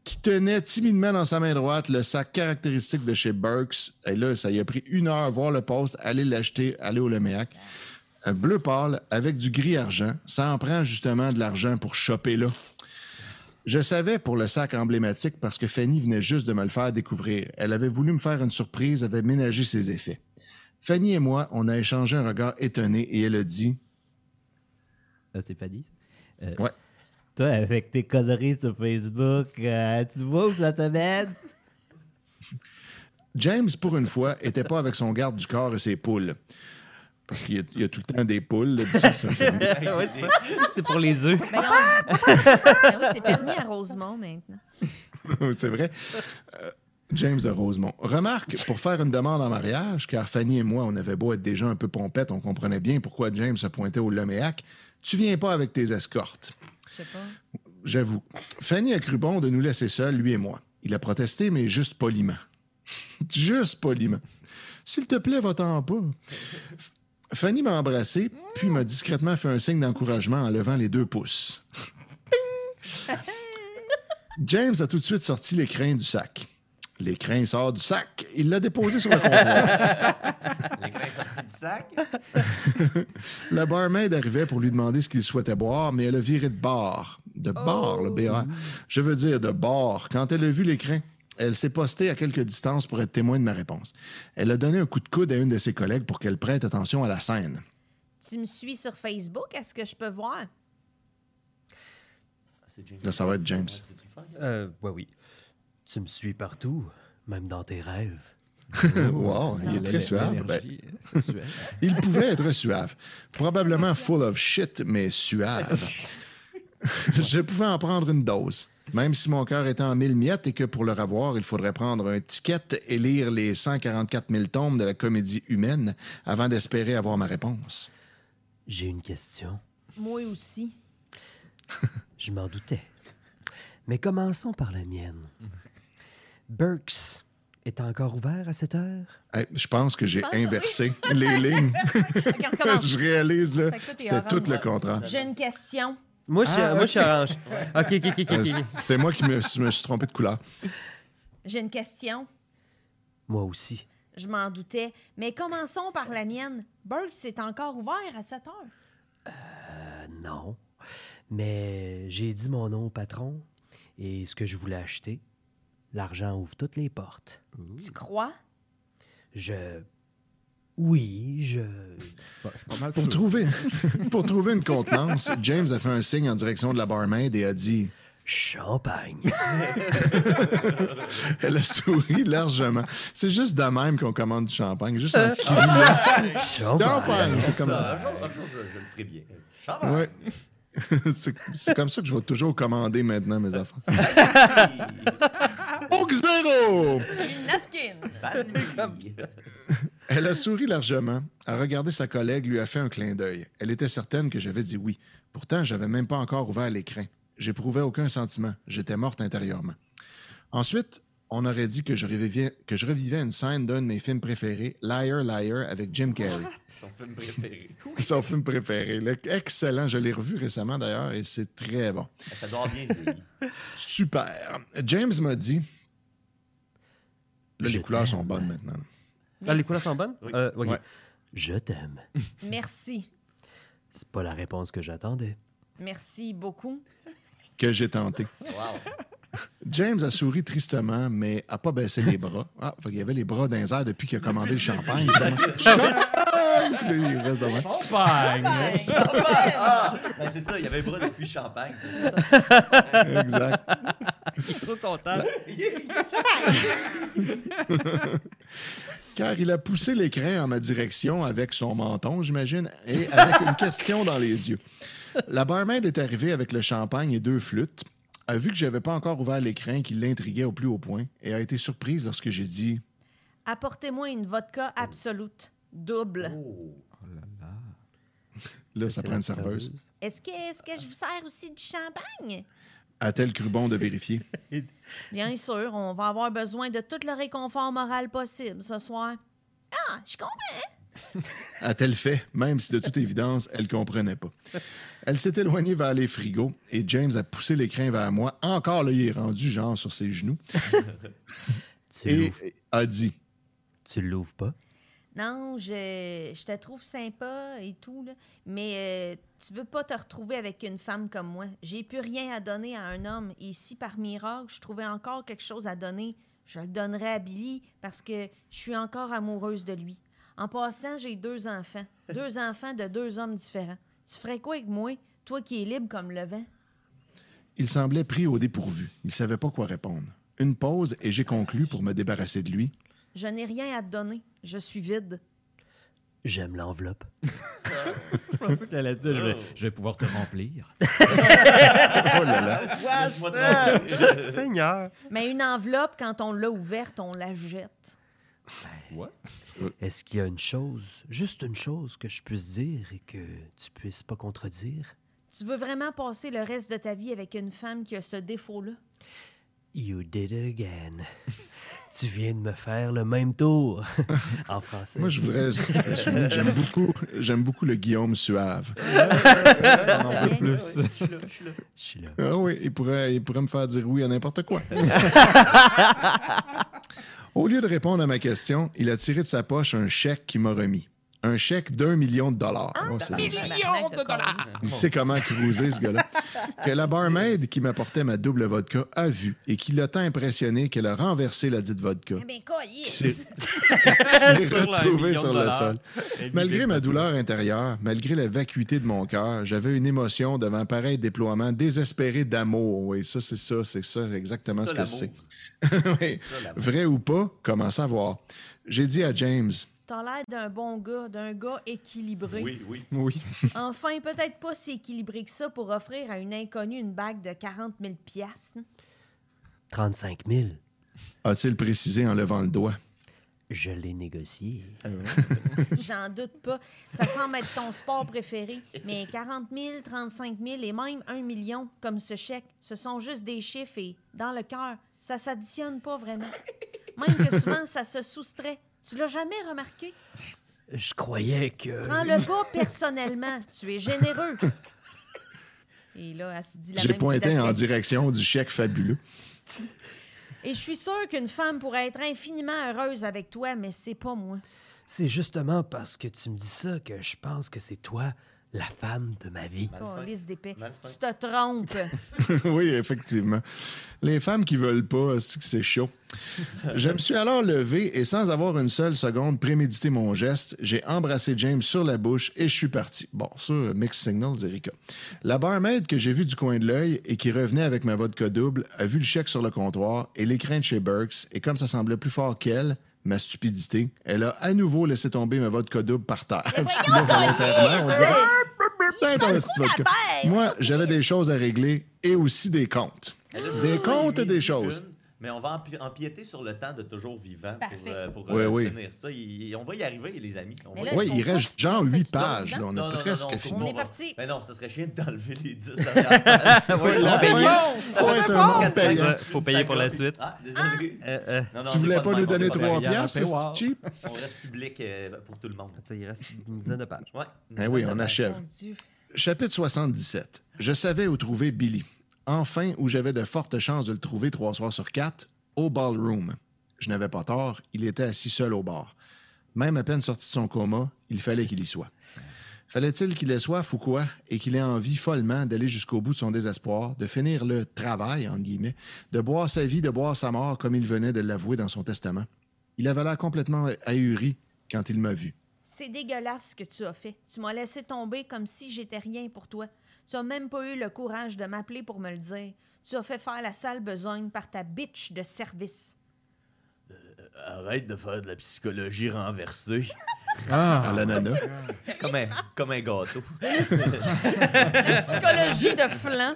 qui tenait timidement dans sa main droite le sac caractéristique de chez Burks. Et là, ça y a pris une heure voir le poste, aller l'acheter, aller au Leméac. Un bleu pâle avec du gris argent. Ça en prend justement de l'argent pour choper là. Je savais pour le sac emblématique parce que Fanny venait juste de me le faire découvrir. Elle avait voulu me faire une surprise, avait ménagé ses effets. Fanny et moi, on a échangé un regard étonné et elle a dit Ah, c'est Fanny? Euh, Ouais. Toi, avec tes conneries sur Facebook, euh, tu vois où ça te mène? James, pour une fois, était pas avec son garde du corps et ses poules. Parce qu'il y, a- il y a tout le temps des poules. [LAUGHS] c'est pour les œufs. Ben non. [LAUGHS] Ben oui, c'est permis à Rosemont maintenant. [LAUGHS] c'est vrai. Euh, James de Rosemont. Remarque, pour faire une demande en mariage, car Fanny et moi, on avait beau être déjà un peu pompettes, on comprenait bien pourquoi James se pointait au Leméac. Tu viens pas avec tes escortes. Je sais pas. J'avoue. Fanny a cru bon de nous laisser seuls, lui et moi. Il a protesté, mais juste poliment. juste poliment. S'il te plaît, va-t'en pas. Fanny m'a embrassé, puis m'a discrètement fait un signe d'encouragement en levant les deux pouces. Ping! James a tout de suite sorti l'écrin du sac. L'écrin sort du sac. Il l'a déposé sur le comptoir. Les grains sortis du sac? [LAUGHS] La barmaid arrivait pour lui demander ce qu'il souhaitait boire, mais elle a viré de bord. De bord, le BR. Je veux dire de bord. Quand elle a vu l'écran, elle s'est postée à quelque distance pour être témoin de ma réponse. Elle a donné un coup de coude à une de ses collègues pour qu'elle prête attention à la scène. Tu me suis sur Facebook? Est-ce que je peux voir? Là, ça va être James. Euh, ouais, oui. Tu me suis partout, même dans tes rêves. [LAUGHS] wow, il est très suave. Ben, sexuelle. [LAUGHS] il pouvait être suave. Probablement full of shit, mais suave. [LAUGHS] Je pouvais en prendre une dose. Même si mon cœur était en mille miettes et que pour le revoir, il faudrait prendre un ticket et lire les 144 000 tomes de la comédie humaine avant d'espérer avoir ma réponse. J'ai une question. Moi aussi. [LAUGHS] Je m'en doutais. Mais commençons par la mienne. Burks est encore ouvert à cette heure? Hey, je pense que j'ai oui. inversé les lignes. [LAUGHS] [LAUGHS] Je réalise, là, c'était tout le contraire. J'ai une question. Moi, je suis, moi, je suis orange. OK, OK, OK, OK. Euh, ok. c'est- C'est moi qui me, je me suis trompé de couleur. J'ai une question. Moi aussi. Je m'en doutais. Mais commençons par la mienne. Burks est encore ouvert à 7 heures. Euh, non. Mais j'ai dit mon nom au patron et ce que je voulais acheter. L'argent ouvre toutes les portes. Tu crois? Je. Oui, je. Pas Pour sûr. trouver, [LAUGHS] pour trouver une contenance, James a fait un signe en direction de la barmaid et a dit Champagne. [LAUGHS] Elle a souri largement. C'est juste de même qu'on commande du champagne, juste en criant. Champagne. Champagne, c'est comme ça. Un jour, un jour, je, je le ferai bien. Champagne. Ouais. [LAUGHS] c'est comme ça que je vais toujours commander maintenant mes affaires. Au zéro! Une napkin. [LAUGHS] Elle a souri largement, a regardé sa collègue, lui a fait un clin d'œil. Elle était certaine que j'avais dit oui. Pourtant, j'avais même pas encore ouvert l'écran. J'éprouvais aucun sentiment. J'étais morte intérieurement. Ensuite, on aurait dit que je revivais, que je revivais une scène d'un de mes films préférés, Liar Liar, avec Jim Carrey. Son film préféré. [LAUGHS] Son film préféré. Le- excellent. Je l'ai revu récemment d'ailleurs et c'est très bon. Ça doit bien vieilli. Super. James m'a dit. Là, Je les couleurs sont bonnes maintenant. Ah, les couleurs sont bonnes? Oui. Euh. Ouais. Je t'aime. [LAUGHS] Merci. C'est pas la réponse que j'attendais. Merci beaucoup. Que j'ai tenté. Wow. [LAUGHS] James a souri tristement, mais a pas baissé les bras. Ah, qu'il y avait les bras airs depuis qu'il a commandé le champagne. sûrement. [LAUGHS] Champagne! Puis là, il reste devant. Champagne! Ah, ben c'est ça, il y avait le bras depuis Champagne. C'est ça. Exact. Il est trop content. Car il a poussé l'écran en ma direction avec son menton, j'imagine, et avec une question dans les yeux. La barmaid est arrivée avec le champagne et deux flûtes, a vu que j'avais pas encore ouvert l'écran qui l'intriguait au plus haut point et a été surprise lorsque j'ai dit Apportez-moi une vodka absolute. Double. Oh. là, ça C'est prend la une serveuse. Est-ce que, est-ce que je vous sers aussi du champagne? A-t-elle cru bon de vérifier [LAUGHS] Bien sûr, on va avoir besoin de tout le réconfort moral possible ce soir. Ah, je comprends. A-t-elle fait, même si de toute évidence, elle comprenait pas. Elle s'est éloignée vers les frigos et James a poussé l'écran vers moi. Encore là, il est rendu genre sur ses genoux [LAUGHS] Tu et a dit tu l'ouvres pas? Non, je, je te trouve sympa et tout, là, mais euh, tu veux pas te retrouver avec une femme comme moi. J'ai plus rien à donner à un homme. Et si par miracle, je trouvais encore quelque chose à donner, je le donnerais à Billy parce que je suis encore amoureuse de lui. En passant, j'ai deux enfants. [LAUGHS] Deux enfants de deux hommes différents. Tu ferais quoi avec moi, toi qui es libre comme le vent? Il semblait pris au dépourvu. Il savait pas quoi répondre. Une pause et j'ai conclu pour me débarrasser de lui. Je n'ai rien à te donner. Je suis vide. J'aime l'enveloppe. Je pensais qu'elle allait dire je vais, je vais pouvoir te remplir. [LAUGHS] Oh là là. Laisse-moi te Seigneur. Mais une enveloppe, quand on l'a ouverte, on la jette. Est-ce qu'il y a une chose, juste une chose que je puisse dire et que tu puisses pas contredire? Tu veux vraiment passer le reste de ta vie avec une femme qui a ce défaut-là? You did it again. [LAUGHS] tu viens de me faire le même tour. [LAUGHS] en français. Moi, je voudrais souligner que j'aime [LAUGHS] beaucoup, j'aime beaucoup le Guillaume suave. On en veut plus. Je suis là, je suis là. Je suis là. Ah oui, il pourrait, il pourrait me faire dire oui à n'importe quoi. Au lieu de répondre à ma question, il a tiré de sa poche un chèque qu'il m'a remis. Un chèque d'un million de dollars. Oh, c'est- Millions de dollars! Il sait comment cruiser, ce gars-là. [LAUGHS] Que la barmaid qui m'apportait ma double vodka a vu et qui l'a tant impressionné qu'elle a renversé la dite vodka. Eh bien, quoi, Qui s'est qui s'est Sur [LAUGHS] le retrouvé million sur de le dollars. sol. Malgré ma douleur intérieure, malgré la vacuité de mon cœur, j'avais une émotion devant pareil déploiement désespéré d'amour. Oui, ça, c'est ça, c'est ça, exactement Ça, ce que c'est. [LAUGHS] Oui. Vrai ou pas, commence à voir. J'ai dit à James, T'as l'air d'un bon gars, d'un gars équilibré. Oui, oui. Oui. [LAUGHS] Enfin, peut-être pas si équilibré que ça pour offrir à une inconnue une bague de 40 000 piastres. 35 000. a-t-il précisé en levant le doigt? Je l'ai négocié. [LAUGHS] J'en doute pas. Ça semble être ton sport préféré. Mais 40 000, 35 000 et même 1 million, comme ce chèque, ce sont juste des chiffres et, dans le cœur, ça s'additionne pas vraiment. Même que souvent, ça se soustrait. Tu l'as jamais remarqué? Je croyais que... Prends-le pas personnellement. Tu es généreux. Et là, elle se dit la J'ai même pointé en direction du chèque fabuleux. Et je suis sûre qu'une femme pourrait être infiniment heureuse avec toi, mais c'est pas moi. C'est justement parce que tu me dis ça que je pense que c'est toi la femme de ma vie. Tu te trompes. [LAUGHS] oui, effectivement. Les femmes qui veulent pas, c'est que c'est chaud. Je me suis alors levé et sans avoir une seule seconde prémédité mon geste, j'ai embrassé James sur la bouche et je suis parti. Bon, ça, mix signals, Erika. La barmaid que j'ai vue du coin de l'œil et qui revenait avec ma vodka double a vu le chèque sur le comptoir et l'écran de chez Burks et comme ça semblait plus fort qu'elle, ma stupidité, elle a à nouveau laissé tomber ma vodka double par terre. Là, volontairement, on dirait, vodka. Moi, j'avais des choses à régler et aussi des comptes. Des comptes et des choses. Mais on va empi- empiéter sur le temps de toujours vivant pour, Parfait. euh, pour Oui, euh, oui. finir ça. Il- on va y arriver, les amis. On va là, Oui, il reste genre On fait 8 du pages. Là. On Non, a non, presque non, fini. On est parti. Mais non, ça serait chiant d'enlever les 10 [LAUGHS] dernières pages. Faut la être un bon Quatre payant. pages, Faut payer pour la suite. Ah, désolé. Euh, euh, non, Tu voulais pas nous on donner sait pas 3 payer. piastres, paywall. c'est cheap? On reste public euh, pour tout le monde. il reste une dizaine de pages. Eh oui, on achève. Chapitre 77. Je savais où trouver Billy. Enfin, où j'avais de fortes chances de le trouver trois soirs sur quatre, au ballroom. Je n'avais pas tort, il était assis seul au bar. Même à peine sorti de son coma, il fallait qu'il y soit. Fallait-il qu'il ait soif ou quoi, et qu'il ait envie follement d'aller jusqu'au bout de son désespoir, de finir le travail, entre guillemets, de boire sa vie, de boire sa mort, comme il venait de l'avouer dans son testament? Il avait l'air complètement ahuri quand il m'a vu. C'est dégueulasse ce que tu as fait. Tu m'as laissé tomber comme si j'étais rien pour toi. Tu as même pas eu le courage de m'appeler pour me le dire. Tu as fait faire la sale besogne par ta bitch de service. Arrête de faire de la psychologie renversée. [LAUGHS] À l'ananas. [LAUGHS] comme, un, comme un gâteau. [LAUGHS] Psychologie de flan.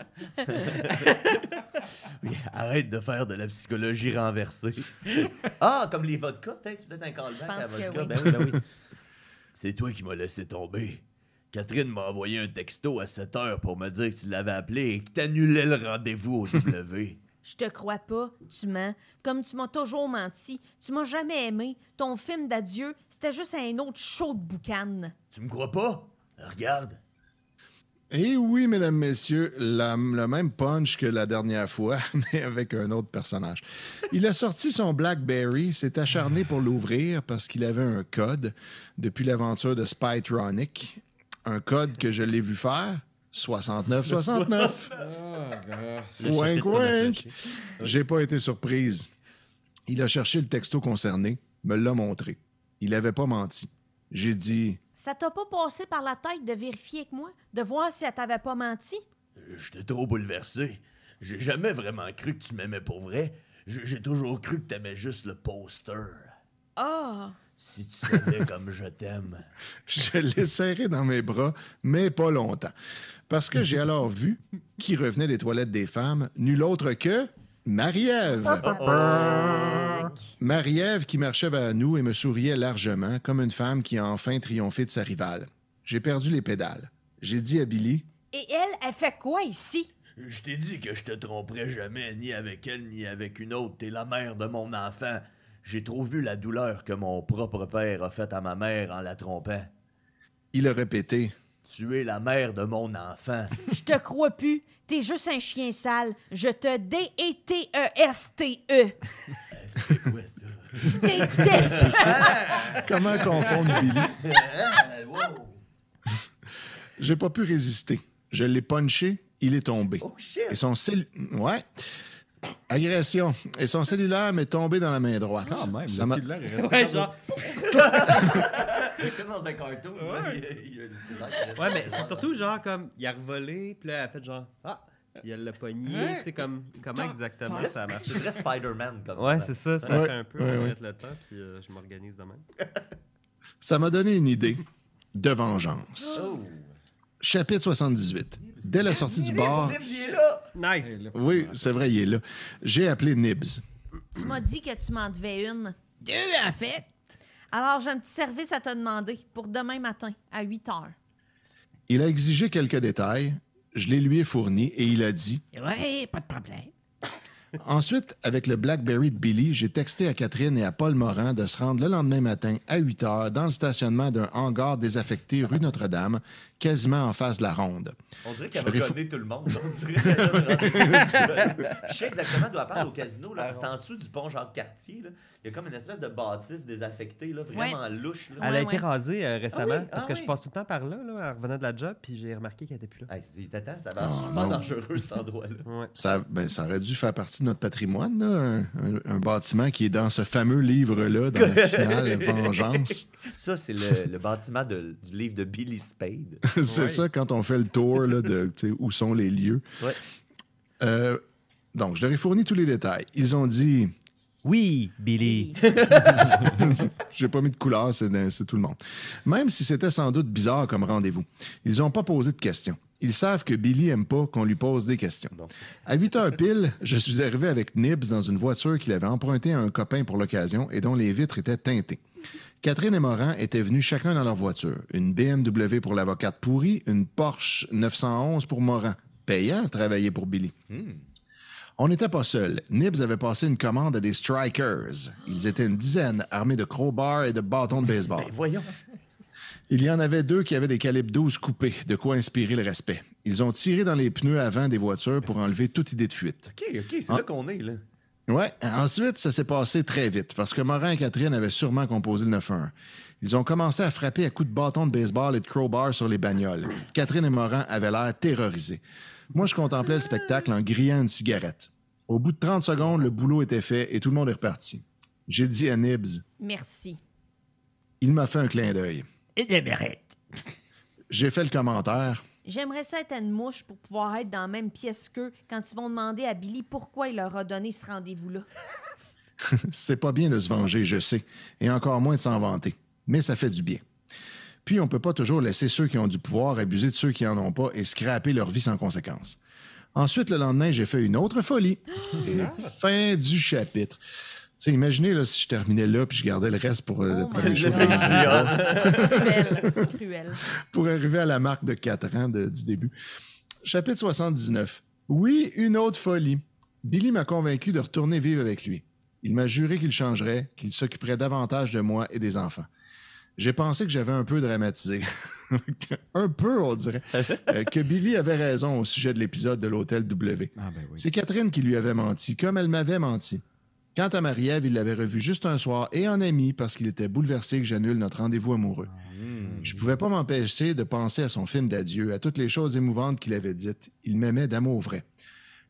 Oui, Arrête de faire de la psychologie renversée. ah, comme les vodkas, peut-être? C'est peut-être un callback à que vodka. oui. Ben oui, ben oui. C'est toi qui m'as laissé tomber. Catherine m'a envoyé un texto à 7 heures pour me dire que tu l'avais appelé et que t'annulais le rendez-vous au W. [LAUGHS] Je te crois pas, tu mens. Comme tu m'as toujours menti. Tu m'as jamais aimé. Ton film d'adieu, c'était juste un autre show de boucan. tu me crois pas? Regarde. Et oui, mesdames, messieurs, la- le même punch que la dernière fois, [LAUGHS] mais avec un autre personnage. Il a sorti son BlackBerry, s'est acharné pour l'ouvrir parce qu'il avait un code depuis l'aventure de Spytronic. Un code que je l'ai vu faire. 69-69. Le [LAUGHS] Wink, chapitre qu'on a wink. flashé. J'ai pas été surprise. Il a cherché le texto concerné, me l'a montré. Il avait pas menti. J'ai dit Ça t'a pas passé par la tête de vérifier avec moi? De voir si elle t'avait pas menti? J'étais trop bouleversé. J'ai jamais vraiment cru que tu m'aimais pour vrai. J'ai j'ai toujours cru que t'aimais juste le poster. Ah! Si tu savais comme je t'aime. [LAUGHS] Je l'ai serré dans mes bras, mais pas longtemps. Parce que j'ai alors vu qui revenait des toilettes des femmes, nul autre que Marie-Ève. Marie-Ève qui marchait vers nous et me souriait largement, comme une femme qui a enfin triomphé de sa rivale. J'ai perdu les pédales. J'ai dit à Billy Et elle, elle fait quoi ici? Je t'ai dit que je te tromperais jamais, ni avec elle, ni avec une autre. T'es la mère de mon enfant. J'ai trop vu la douleur que mon propre père a faite à ma mère en la trompant. Il a répété Tu es la mère de mon enfant. [LAUGHS] Je te crois plus. T'es juste un chien sale. Je te D-E-T-E-S-T-E. C'est quoi ça? Déteste. [LAUGHS] Comment confondre Billy? J'ai pas pu résister. Je l'ai punché, il est tombé. Oh shit! Et son cell... Ouais. Agression. Et son cellulaire m'est tombé dans la main droite. Quand même, Ça le m'a- cellulaire est resté. Ouais, comme- genre. Comme dans un cartoon. là, il y a- il y a une cellulaire qui reste Ouais, mais c'est surtout genre comme, il a revolé, puis là, elle a fait genre, ah, elle l'a pogné. Ouais. Tu sais, comme, comment exactement ça marche? C'est très Spider-Man comme Ouais, ça. c'est ça, ça Ouais, fait un peu, ouais, on va ouais. mettre le temps, puis euh, je m'organise de même. [LAUGHS] Ça m'a donné une idée de vengeance. Oh! Chapitre 78. Dès la sortie du bar... Il est là! Nice! Oui, c'est vrai, il est là. J'ai appelé Nibs. Tu m'as dit que tu m'en devais une. Deux, en fait. Alors, j'ai un petit service à te demander pour demain matin à 8 heures. Il a exigé quelques détails. Je les lui ai fournis et il a dit Ouais, pas de problème. [LAUGHS] Ensuite, avec le Blackberry de Billy, j'ai texté à Catherine et à Paul Morin de se rendre le lendemain matin à 8 heures dans le stationnement d'un hangar désaffecté rue Notre-Dame, quasiment en face de la ronde. On dirait qu'elle va gonner tout le monde. On dirait [LAUGHS] Je sais exactement d'où elle parle au casino. Là, c'est en dessous du pont Jacques-Cartier. là. Il y a comme une espèce de bâtisse désaffectée, là, vraiment louche. Là. Elle Ouais, a été ouais. rasée euh, récemment, Ah oui? parce Ah que oui? je passe tout le temps par là, là, en revenant de la job, puis j'ai remarqué qu'elle était plus là. Hey, ça va être Oh, super non. dangereux cet endroit-là. [LAUGHS] Ouais. Ça, ben, ça aurait dû faire partie de notre patrimoine, là, un, un- un bâtiment qui est dans ce fameux livre-là, dans la [LAUGHS] finale Vengeance. Ça, c'est le, le bâtiment de- du livre de Billy Spade. [LAUGHS] C'est Ouais. ça quand on fait le tour là, de où sont les lieux. Ouais. Euh, donc, je leur ai fourni tous les détails. Ils ont dit Oui, Billy. [LAUGHS] [LAUGHS] J'ai pas mis de couleur, c'est c'est tout le monde. Même si c'était sans doute bizarre comme rendez-vous, ils n'ont pas posé de questions. Ils savent que Billy aime pas qu'on lui pose des questions. Bon. À 8 heures pile, je suis arrivé avec Nibs dans une voiture qu'il avait empruntée à un copain pour l'occasion et dont les vitres étaient teintées. Catherine et Morin étaient venus chacun dans leur voiture. Une BMW pour l'avocate pourrie, une Porsche 911 pour Morin. Payant à travailler pour Billy. On n'était pas seuls. Nibs avait passé une commande à des strikers. Ils étaient une dizaine, armés de crowbars et de bâtons de baseball. Ben, voyons. Il y en avait deux qui avaient des calibres 12 coupés, de quoi inspirer le respect. Ils ont tiré dans les pneus avant des voitures pour enlever toute idée de fuite. OK, OK, c'est Ah. là qu'on est, là. Ouais, ensuite, ça s'est passé très vite parce que Morin et Catherine avaient sûrement composé le 911. Ils ont commencé à frapper à coups de bâton de baseball et de crowbar sur les bagnoles. Catherine et Morin avaient l'air terrorisés. Moi, je contemplais le spectacle en grillant une cigarette. Au bout de 30 secondes, le boulot était fait et tout le monde est reparti. J'ai dit à Nibs, Merci. il m'a fait un clin d'œil. Et le mérite. J'ai fait le commentaire. J'aimerais ça être une mouche pour pouvoir être dans la même pièce qu'eux quand ils vont demander à Billy pourquoi il leur a donné ce rendez-vous-là. [LAUGHS] C'est pas bien de se venger, je sais, et encore moins de s'en vanter. Mais ça fait du bien. Puis on peut pas toujours laisser ceux qui ont du pouvoir abuser de ceux qui en ont pas et scraper leur vie sans conséquence. Ensuite, le lendemain, j'ai fait une autre folie. [GASPS] Et fin du chapitre. Sais, imaginez là, si je terminais là puis je gardais le reste pour, euh, Oh préliminaires. Cruel. [LAUGHS] Cruel. pour arriver à la marque de 4 ans de- du début. Chapitre 79. Oui, une autre folie. Billy m'a convaincu de retourner vivre avec lui. Il m'a juré qu'il changerait, qu'il s'occuperait davantage de moi et des enfants. J'ai pensé que j'avais un peu dramatisé. [LAUGHS] un peu, on dirait. [LAUGHS] Euh, que Billy avait raison au sujet de l'épisode de l'Hôtel W. Ah, ben oui. C'est Catherine qui lui avait menti, comme elle m'avait menti. Quant à Marie-Ève, il l'avait revue juste un soir et en ami parce qu'il était bouleversé que j'annule notre rendez-vous amoureux. Je pouvais pas m'empêcher de penser à son film d'adieu, à toutes les choses émouvantes qu'il avait dites. Il m'aimait d'amour vrai.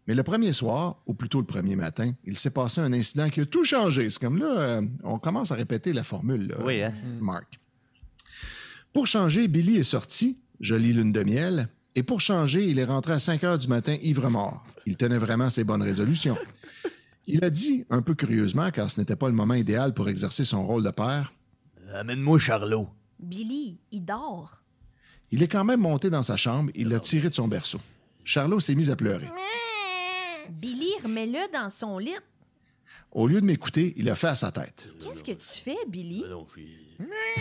Mais le premier soir, ou plutôt le premier matin, il s'est passé un incident qui a tout changé. C'est comme là, euh, on commence à répéter la formule, là, Oui, hein? Marc. Pour changer, Billy est sorti, jolie lune de miel, et pour changer, il est rentré à 5 heures du matin ivre-mort. Il tenait vraiment ses bonnes résolutions. Il a dit, un peu curieusement, car ce n'était pas le moment idéal pour exercer son rôle de père, Amène-moi Charlot. Billy, il dort. Il est quand même monté dans sa chambre, il l'a tiré de son berceau. Charlot s'est mis à pleurer. Billy, remets-le dans son lit. Au lieu de m'écouter, il a fait à sa tête. Qu'est-ce que tu fais, Billy?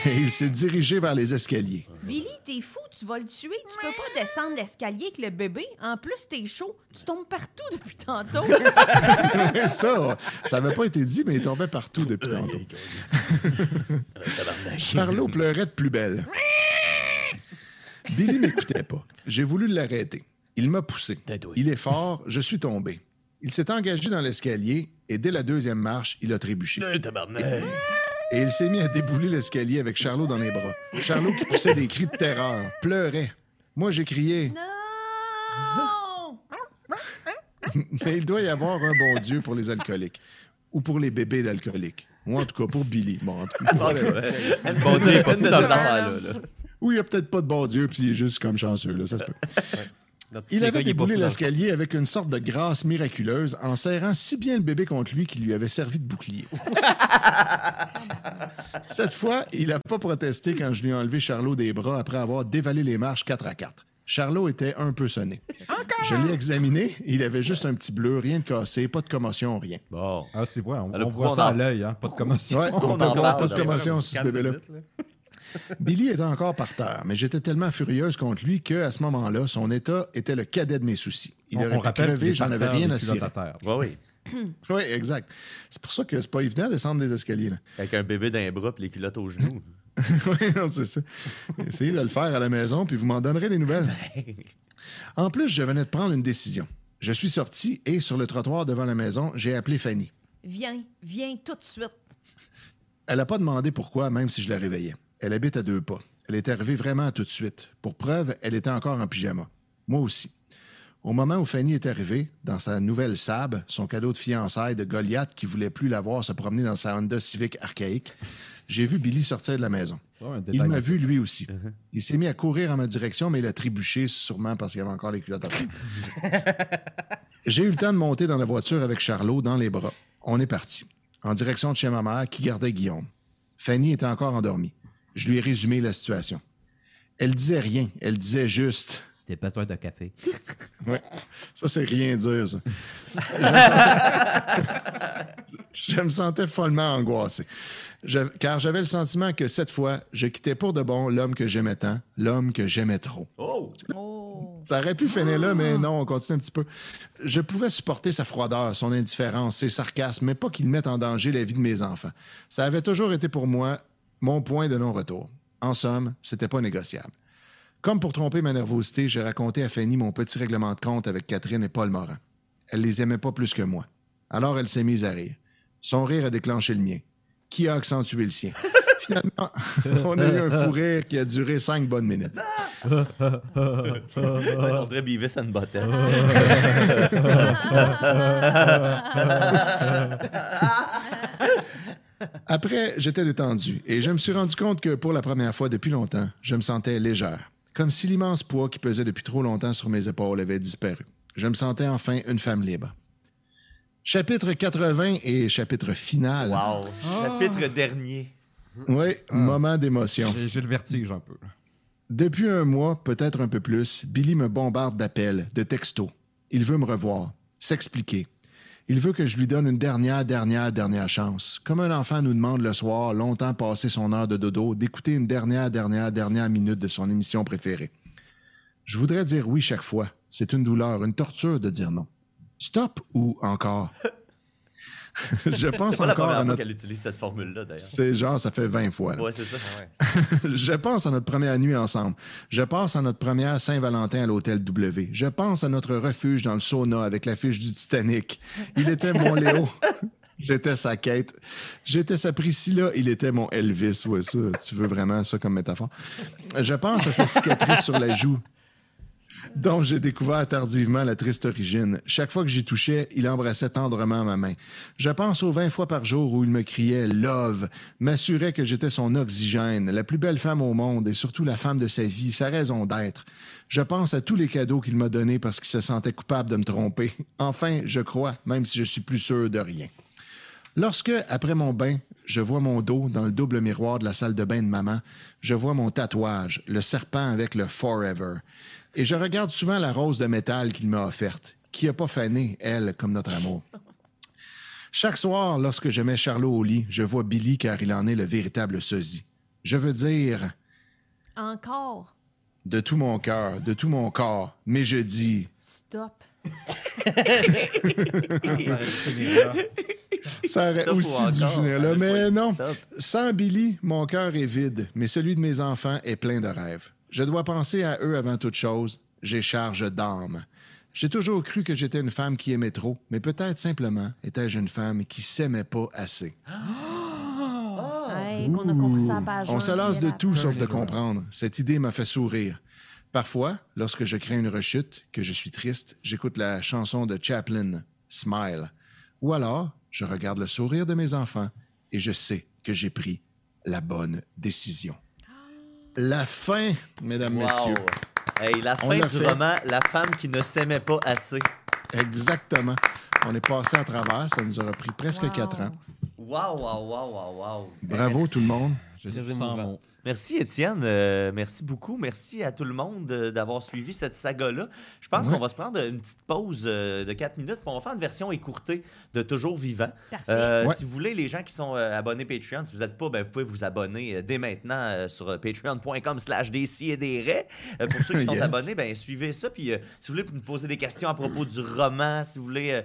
Et il s'est dirigé vers les escaliers. Billy, t'es fou, tu vas le tuer. Tu peux pas descendre l'escalier avec le bébé. En plus, t'es chaud. Tu tombes partout depuis tantôt. [LAUGHS] ça, ça n'avait pas été dit, mais il tombait partout depuis tantôt. Charlot pleurait de plus belle. Billy m'écoutait pas. J'ai voulu l'arrêter. Il m'a poussé. Il est fort, je suis tombé. Il s'est engagé dans l'escalier et dès la deuxième marche, il a trébuché. Eh, tabarnak. Et il s'est mis à débouler l'escalier avec Charlot dans les bras. Charlot qui poussait des cris de terreur, pleurait. Moi, j'ai crié, Non! mais il doit y avoir un bon Dieu pour les alcooliques. Ou pour les bébés d'alcooliques. Ou en tout cas pour Billy. Bon, en tout cas. Bon Dieu, pas dans affaire-là. là. Ou il n'y a peut-être pas de bon Dieu, puis il est juste comme chanceux, là, ça se peut. Il avait déboulé l'escalier avec une sorte de grâce miraculeuse en serrant si bien le bébé contre lui qu'il lui avait servi de bouclier. [LAUGHS] Cette fois, il n'a pas protesté quand je lui ai enlevé Charlot des bras après avoir dévalé les marches 4 à 4. Charlot était un peu sonné. Je l'ai examiné, il avait juste un petit bleu, rien de cassé, pas de commotion, rien. Bon. Ah, c'est vrai, on, voit ça en- à l'œil, hein? Pas de commotion. Ouais, on [LAUGHS] On peut voir parle, pas de commotion sur ce bébé-là. [LAUGHS] Billy était encore par terre, mais j'étais tellement furieuse contre lui que, à ce moment-là, son état était le cadet de mes soucis. Il On- aurait on pu crever, j'en avais rien à cirer. Ouais, oui. [CLEARS THROAT] Oui, exact. C'est pour ça que c'est pas évident de descendre des escaliers. Là. Avec un bébé d'un bras et les culottes aux genoux. [LAUGHS] oui, non, c'est ça. Essayez de le faire à la maison, puis vous m'en donnerez des nouvelles. [LAUGHS] En plus, je venais de prendre une décision. Je suis sorti et, sur le trottoir devant la maison, j'ai appelé Fanny. Viens, viens tout de suite. Elle n'a pas demandé pourquoi, même si je la réveillais. Elle habite à deux pas. Elle est arrivée vraiment tout de suite. Pour preuve, elle était encore en pyjama. Moi aussi. Au moment où Fanny est arrivée, dans sa nouvelle Saab, son cadeau de fiançailles de Goliath qui voulait plus la voir se promener dans sa Honda Civic archaïque, j'ai vu Billy sortir de la maison. Il m'a vu lui aussi. Il s'est mis à courir en ma direction, mais il a trébuché, sûrement parce qu'il y avait encore les culottes à terre. [LAUGHS] J'ai eu le temps de monter dans la voiture avec Charlot dans les bras. On est parti. En direction de chez ma mère qui gardait Guillaume. Fanny était encore endormie. Je lui ai résumé la situation. Elle disait rien. Elle disait juste. T'es pas toi de café. [LAUGHS] Ouais. Ça, c'est rien dire, ça. Je me sentais, je me sentais follement angoissé. Je- car j'avais le sentiment que cette fois, je quittais pour de bon l'homme que j'aimais tant, l'homme que j'aimais trop. Oh! Oh. Ça aurait pu finir là, mais non, on continue un petit peu. Je pouvais supporter sa froideur, son indifférence, ses sarcasmes, mais pas qu'il mette en danger la vie de mes enfants. Ça avait toujours été pour moi mon point de non-retour. En somme, c'était pas négociable. Comme pour tromper ma nervosité, j'ai raconté à Fanny mon petit règlement de compte avec Catherine et Paul Morin. Elle les aimait pas plus que moi. Alors elle s'est mise à rire. Son rire a déclenché le mien. Qui a accentué le sien? [LAUGHS] Finalement, on a eu un fou rire qui a duré cinq bonnes minutes. On dirait Beavis and Butthead. [LAUGHS] Après, j'étais détendu et je me suis rendu compte que pour la première fois depuis longtemps, je me sentais légère. Comme si l'immense poids qui pesait depuis trop longtemps sur mes épaules avait disparu. Je me sentais enfin une femme libre. Chapitre 80 et chapitre final. Wow! Chapitre dernier. Oui, moment d'émotion. J'ai- J'ai le vertige un peu. Depuis un mois, peut-être un peu plus, Billy me bombarde d'appels, de textos. Il veut me revoir, s'expliquer. Il veut que je lui donne une dernière, dernière, dernière chance. Comme un enfant nous demande le soir, longtemps passé son heure de dodo, d'écouter une dernière, dernière, dernière minute de son émission préférée. Je voudrais dire oui chaque fois. C'est une douleur, une torture de dire non. Stop ou encore? [LAUGHS] je pense C'est pas la encore première à notre... qu'elle utilise cette formule-là, d'ailleurs. C'est genre, ça fait 20 fois. là. Ouais, c'est ça. [LAUGHS] Je pense à notre première nuit ensemble. Je pense à notre première Saint-Valentin à l'hôtel W. Je pense à notre refuge dans le sauna avec l'affiche du Titanic. Il était mon [LAUGHS] Léo. J'étais sa quête. J'étais sa Priscilla. Il était mon Elvis. Ouais, ça, tu veux vraiment ça comme métaphore? Je pense à sa cicatrice sur la joue dont j'ai découvert tardivement la triste origine. Chaque fois que j'y touchais, il embrassait tendrement ma main. Je pense aux 20 fois par jour où il me criait Love, m'assurait que j'étais son oxygène, la plus belle femme au monde et surtout la femme de sa vie, sa raison d'être. Je pense à tous les cadeaux qu'il m'a donnés parce qu'il se sentait coupable de me tromper. Enfin, je crois, même si je suis plus sûr de rien. Lorsque, après mon bain, je vois mon dos dans le double miroir de la salle de bain de maman, je vois mon tatouage, le serpent avec le Forever. Et je regarde souvent la rose de métal qu'il m'a offerte, qui n'a pas fané, elle, comme notre amour. Chaque soir, lorsque je mets Charlot au lit, je vois Billy car il en est le véritable sosie. Je veux dire, Encore? de tout mon cœur, de tout mon corps, mais je dis, Stop. Ça aurait aussi dû finir là, mais non. stop. Sans Billy, mon cœur est vide, mais celui de mes enfants est plein de rêves. Je dois penser à eux avant toute chose. J'ai charge d'âme. J'ai toujours cru que j'étais une femme qui aimait trop, mais peut-être simplement étais-je une femme qui s'aimait pas assez. Hey, qu'on a compris ça à page On un, se lasse de tout sauf de comprendre. Cette idée m'a fait sourire. Parfois, lorsque je crains une rechute, que je suis triste, j'écoute la chanson de Chaplin, Smile. Ou alors, je regarde le sourire de mes enfants et je sais que j'ai pris la bonne décision. La fin, mesdames, Wow. messieurs. Hey, la fin du fait. roman La femme qui ne s'aimait pas assez. Exactement. On est passé à travers, ça nous aura pris presque Wow. quatre ans. Wow, wow, wow, wow, wow. Bravo tout le monde. Je Très suis sans émouvant. mots. Merci Étienne, Euh, merci beaucoup. Merci à tout le monde euh, d'avoir suivi cette saga-là. Je pense Ouais. qu'on va se prendre une petite pause euh, de 4 minutes, puis on va faire une version écourtée de Toujours Vivant. Parfait. Euh, Ouais. Si vous voulez, les gens qui sont euh, abonnés Patreon, si vous n'êtes pas, ben, vous pouvez vous abonner euh, dès maintenant euh, sur patreon.com slash et des raies. Euh, pour ceux qui [LAUGHS] sont Yes. abonnés, ben, suivez ça. Puis euh, si vous voulez me poser des questions à propos du roman, si vous voulez...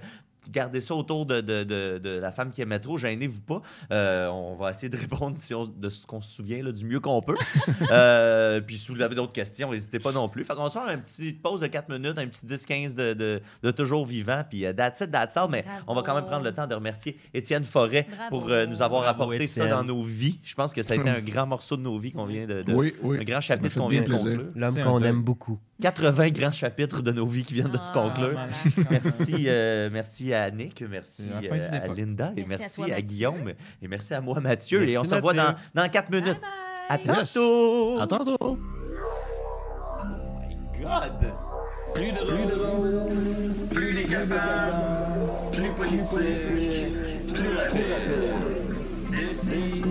Gardez ça autour de, de- de- de la femme qui aimait trop, gênez-vous pas. Euh, on va essayer de répondre si on- de ce qu'on se souvient là, du mieux qu'on peut. [LAUGHS] Euh, puis si vous avez d'autres questions, n'hésitez pas non plus. Fait qu'on va se faire une petite pause de 4 minutes, un petit 10-15 de, de- de toujours vivant. Puis euh, that's it, that's all. Mais Bravo. on va quand même prendre le temps de remercier Étienne Forêt Bravo. pour euh, nous avoir Bravo, apporté ça dans nos vies. Je pense que ça a été un grand morceau de nos vies qu'on vient de. de- Oui, oui. Un grand chapitre qu'on vient de conclure. L'homme qu'on aime beaucoup. 80 grands chapitres de nos vies qui viennent de se Ah, conclure. [LAUGHS] Merci, euh, merci à Nick, merci euh, à. Linda et Merci à toi, à. Guillaume et merci à moi Mathieu. Merci, et on se revoit dans, dans 4 minutes. Bye À bye. Yes. tantôt! À tantôt. God! Plus drôle, plus décapable, plus politique, plus rapide. D'ici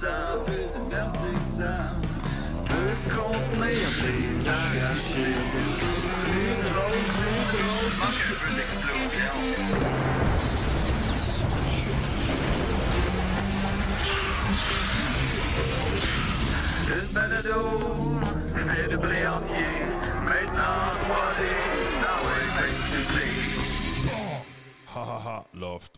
ça peu divertissant, des arrachés. Plus drôle, plus drôle, manque un peu d'explosion. Une balado, fait de blé entier, maintenant 3D, dans les fake Ha ha ha, loft.